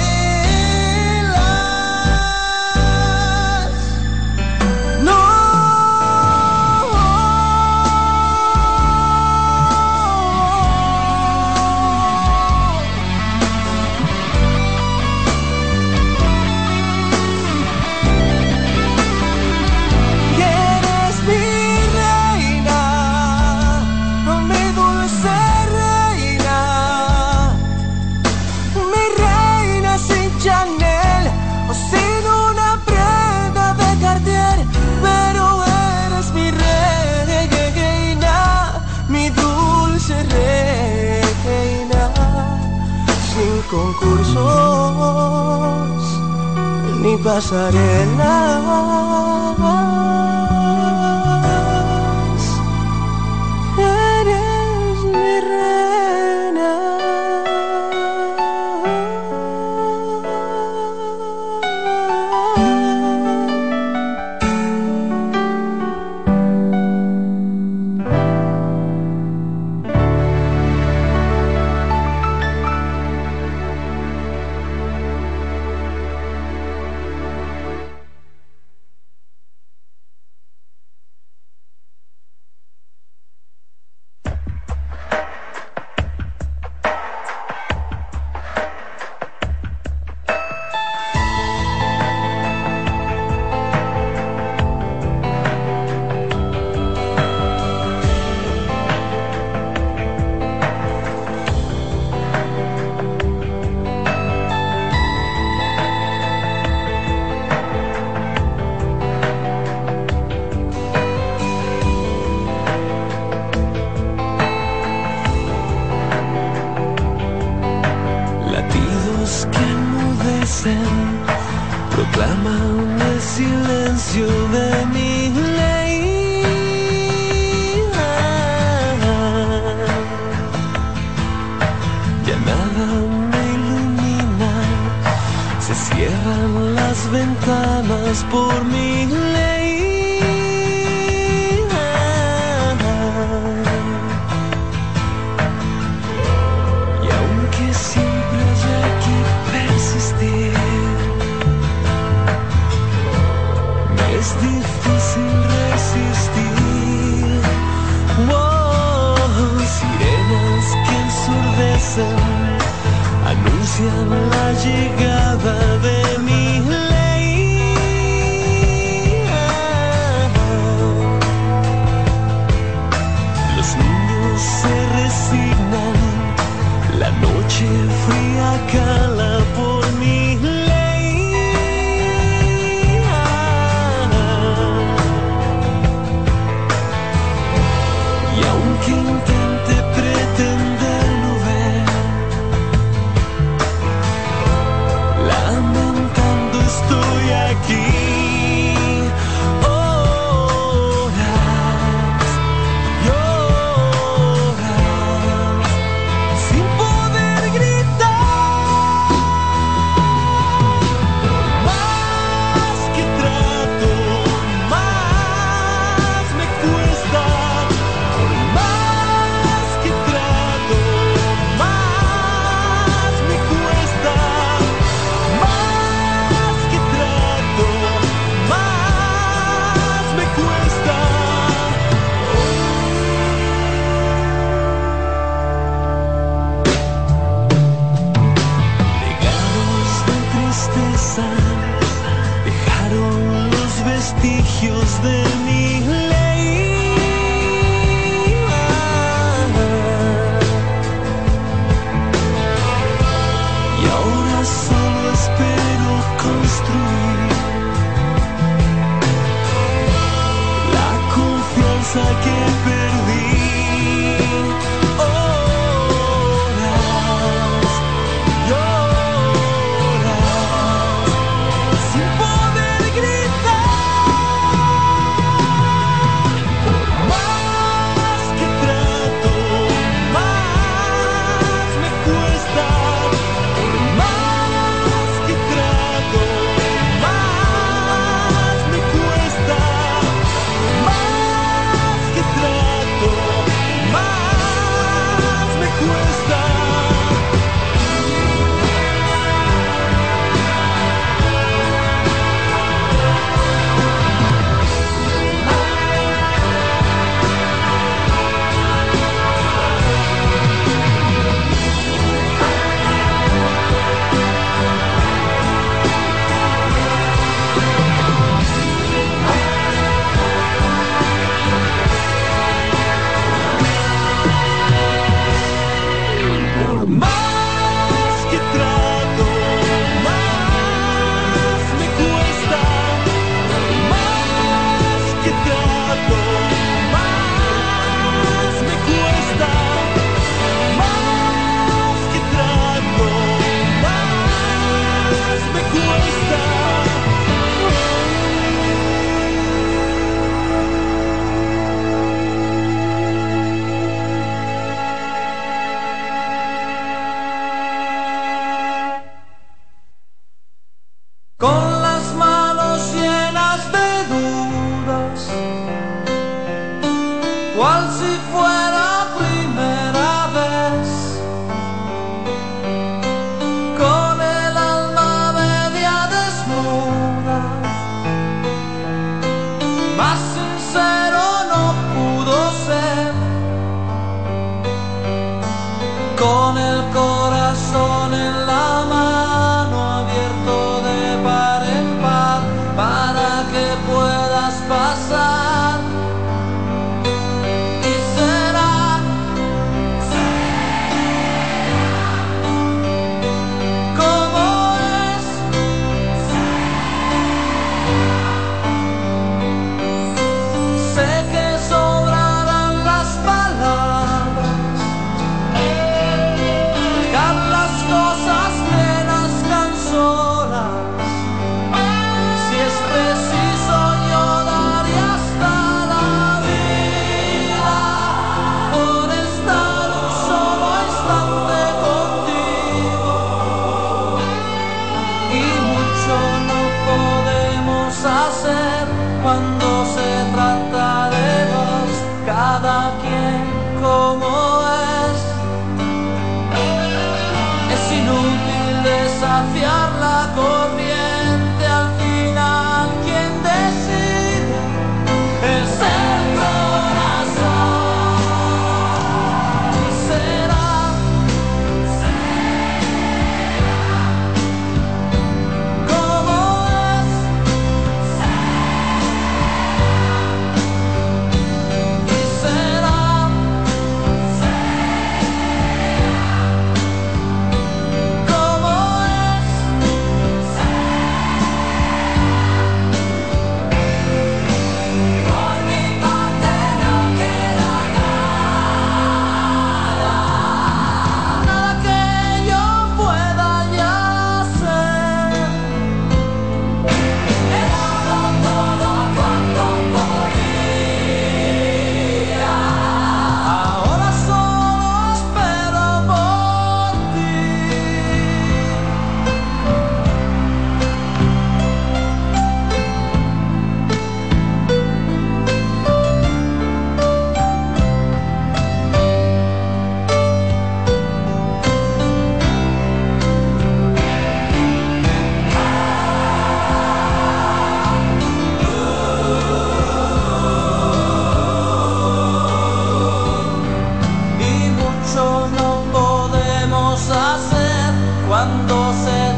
mi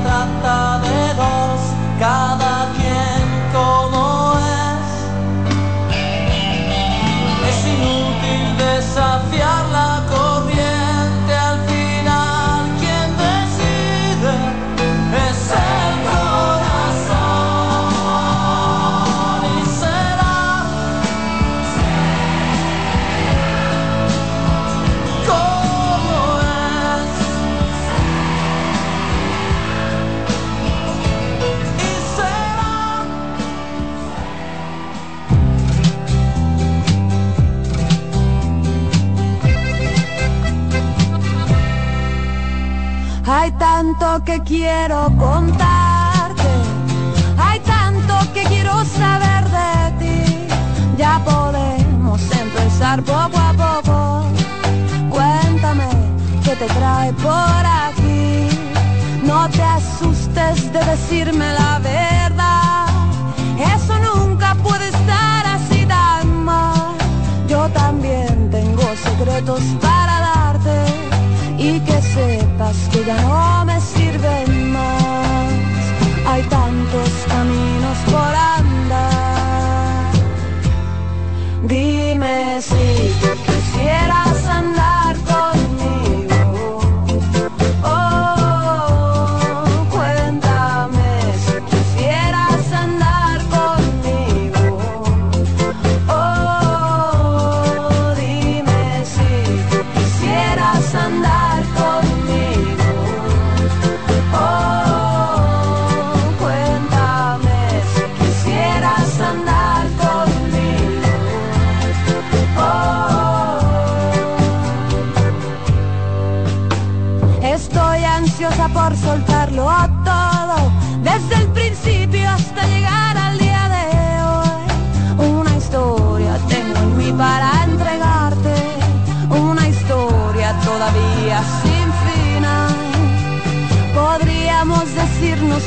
trata de dos, cada tanto que quiero contarte, hay tanto que quiero saber de ti. Ya podemos empezar poco a poco. Cuéntame qué te trae por aquí. No te asustes de decirme la verdad. Eso nunca puede estar así tan mal. Yo también tengo secretos para que ya no me sirven más. Hay tantos caminos por andar. Dime si tú quisieras.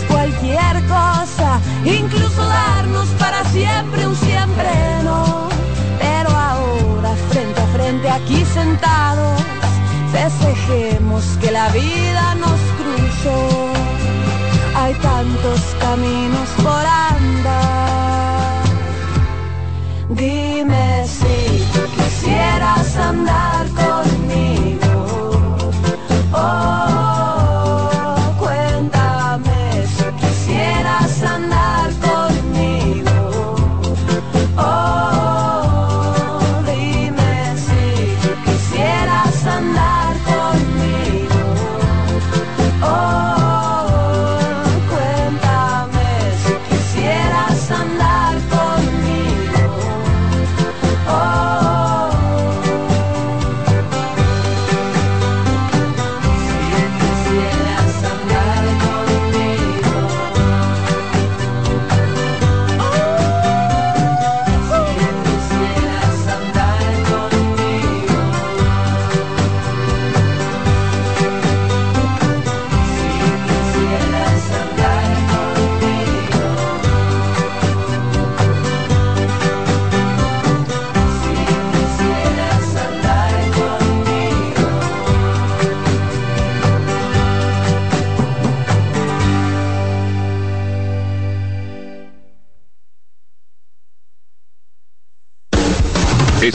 Cualquier cosa, incluso darnos para siempre un siempre no. Pero ahora frente a frente aquí sentados, festejemos que la vida nos cruzó. Hay tantos caminos por andar. Dime si tú quisieras andar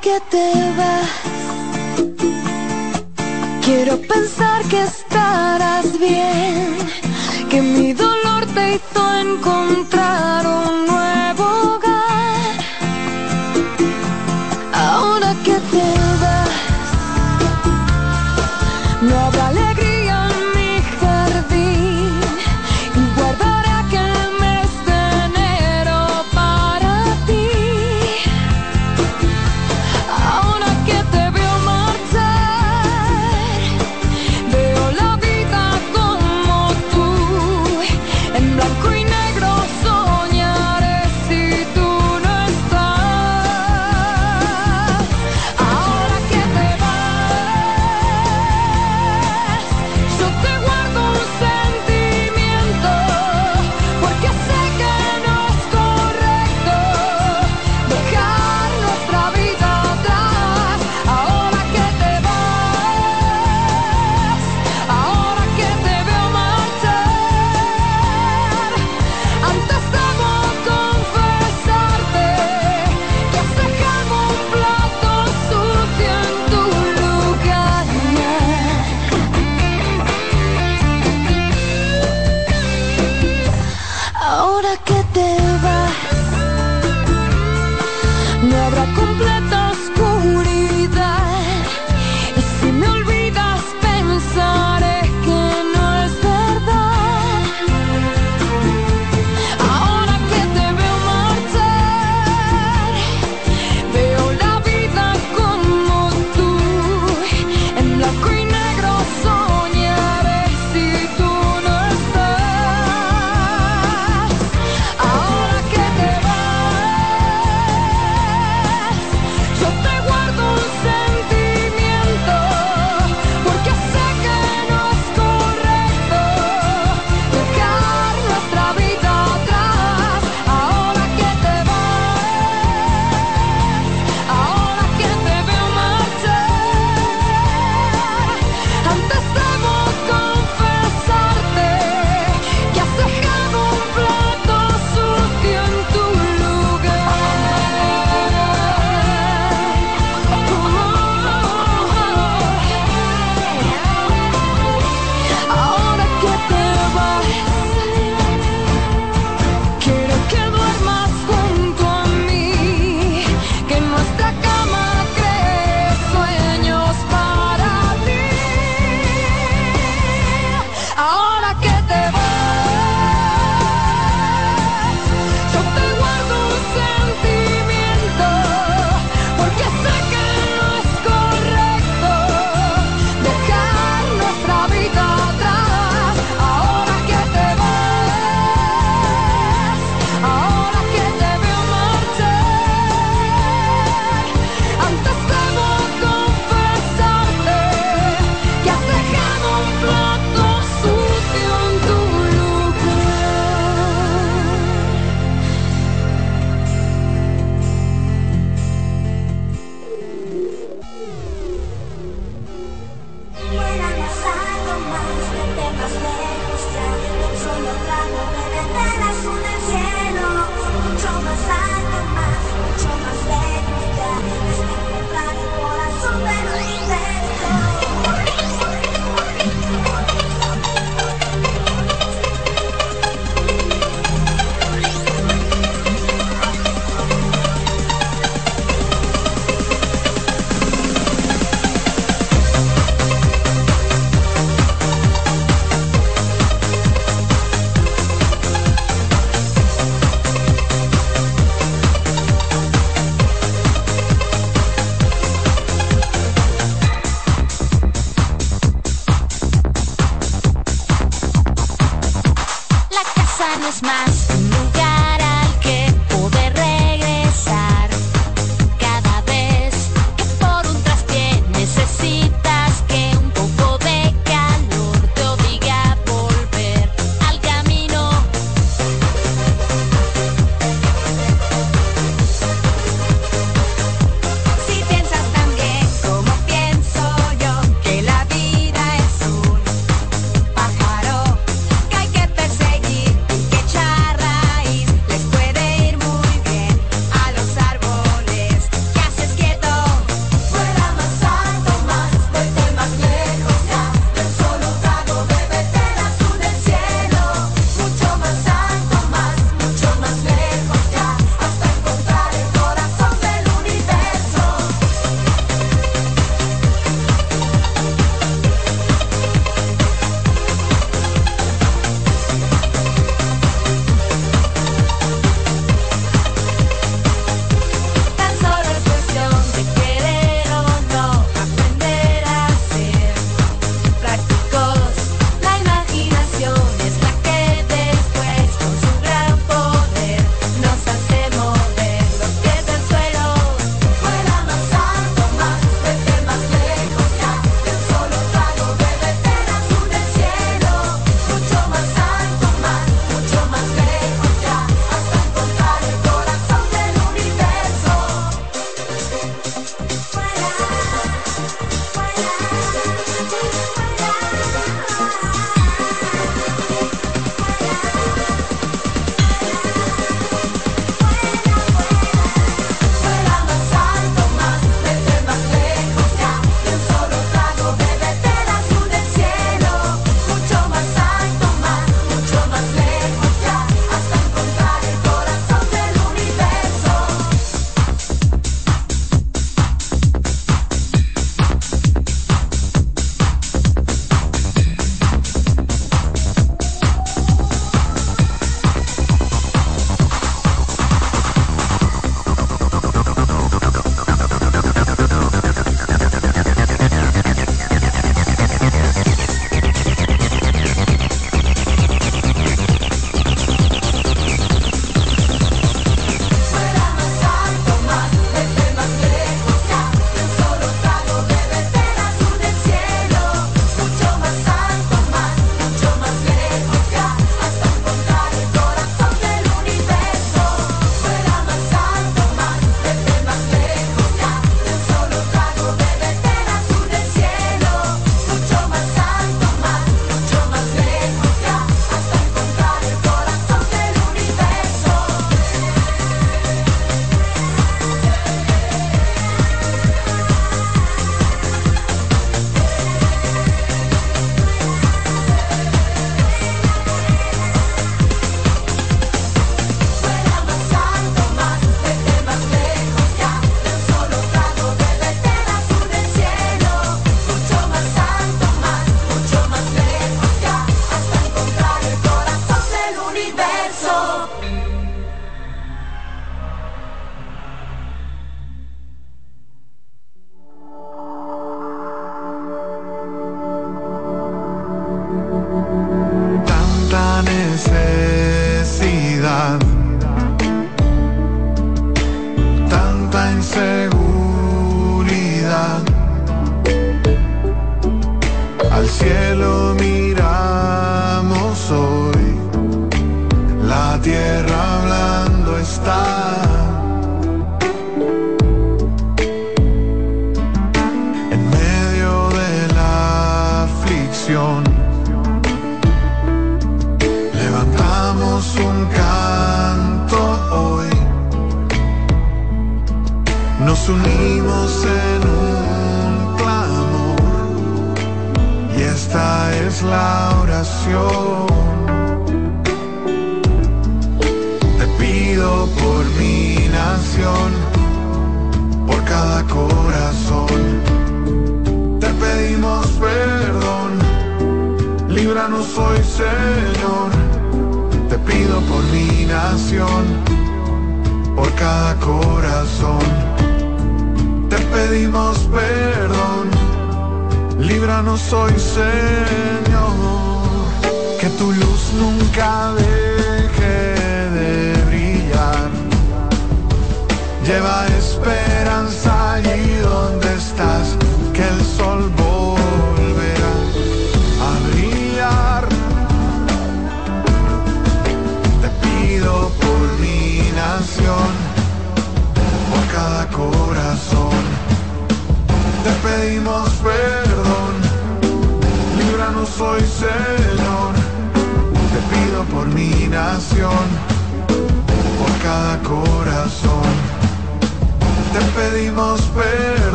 Que te vas, quiero pensar que estarás bien, que mi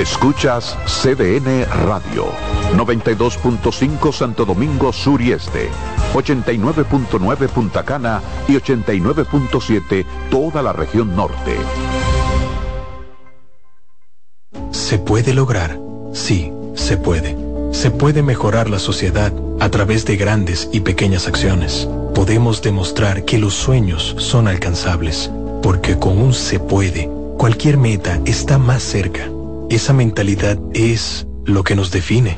Escuchas CDN Radio, 92.5 Santo Domingo Sur y Este, 89.9 Punta Cana y 89.7 toda la región norte. ¿Se puede lograr? Sí, se puede. Se puede mejorar la sociedad a través de grandes y pequeñas acciones. Podemos demostrar que los sueños son alcanzables, porque con un se puede, cualquier meta está más cerca. Esa mentalidad es lo que nos define.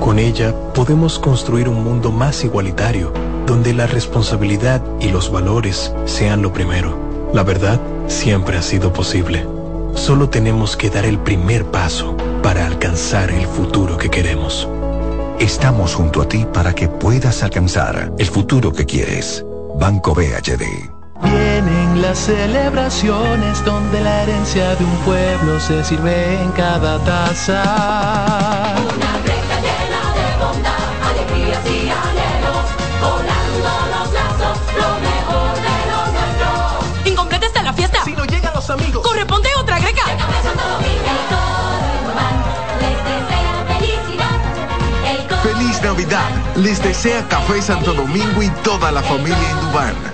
Con ella podemos construir un mundo más igualitario, donde la responsabilidad y los valores sean lo primero. La verdad siempre ha sido posible. Solo tenemos que dar el primer paso para alcanzar el futuro que queremos. Estamos junto a ti para que puedas alcanzar el futuro que quieres. Banco BHD. Las celebraciones donde la herencia de un pueblo se sirve en cada taza. Una recta llena de bondad, alegrías y anhelos, volando los lazos, lo mejor de lo nuestro. Incompleta está la fiesta. Si no llegan los amigos. Corresponde otra greca. El Café Santo Domingo, el coro urbano, les desea felicidad. El coro Feliz Navidad. Les desea Café Santo Domingo y toda la familia Indubán.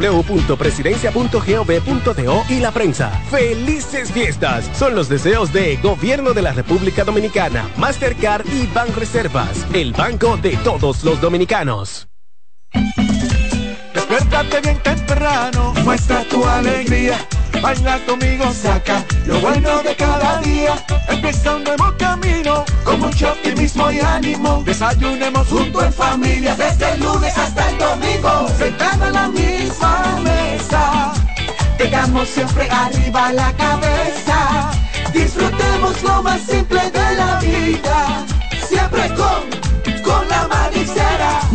www.presidencia.gov.do y la prensa. ¡Felices fiestas! Son los deseos de Gobierno de la República Dominicana, Mastercard y Banreservas, el banco de todos los dominicanos. Despiértate bien temprano, muestra tu alegría. Baila conmigo, saca lo bueno de cada día. Empieza un nuevo camino, con mucho optimismo y ánimo. Desayunemos junto en familia, desde el lunes hasta el domingo. Sentado en la misma mesa, tengamos siempre arriba la cabeza. Disfrutemos lo más simple de la vida, siempre con, con la manicera.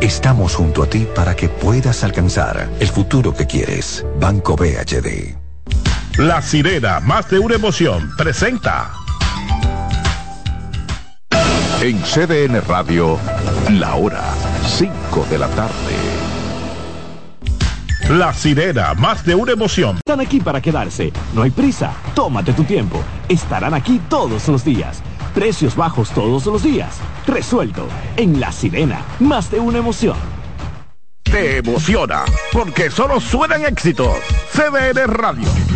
Estamos junto a ti para que puedas alcanzar el futuro que quieres. Banco BHD. La sirena, más de una emoción, presenta. En CDN Radio, la hora 5 de la tarde. La sirena, más de una emoción. Están aquí para quedarse. No hay prisa. Tómate tu tiempo. Estarán aquí todos los días. Precios bajos todos los días. Resuelto. En La Sirena, más de una emoción. Te emociona, porque solo suenan éxitos. CDN Radio.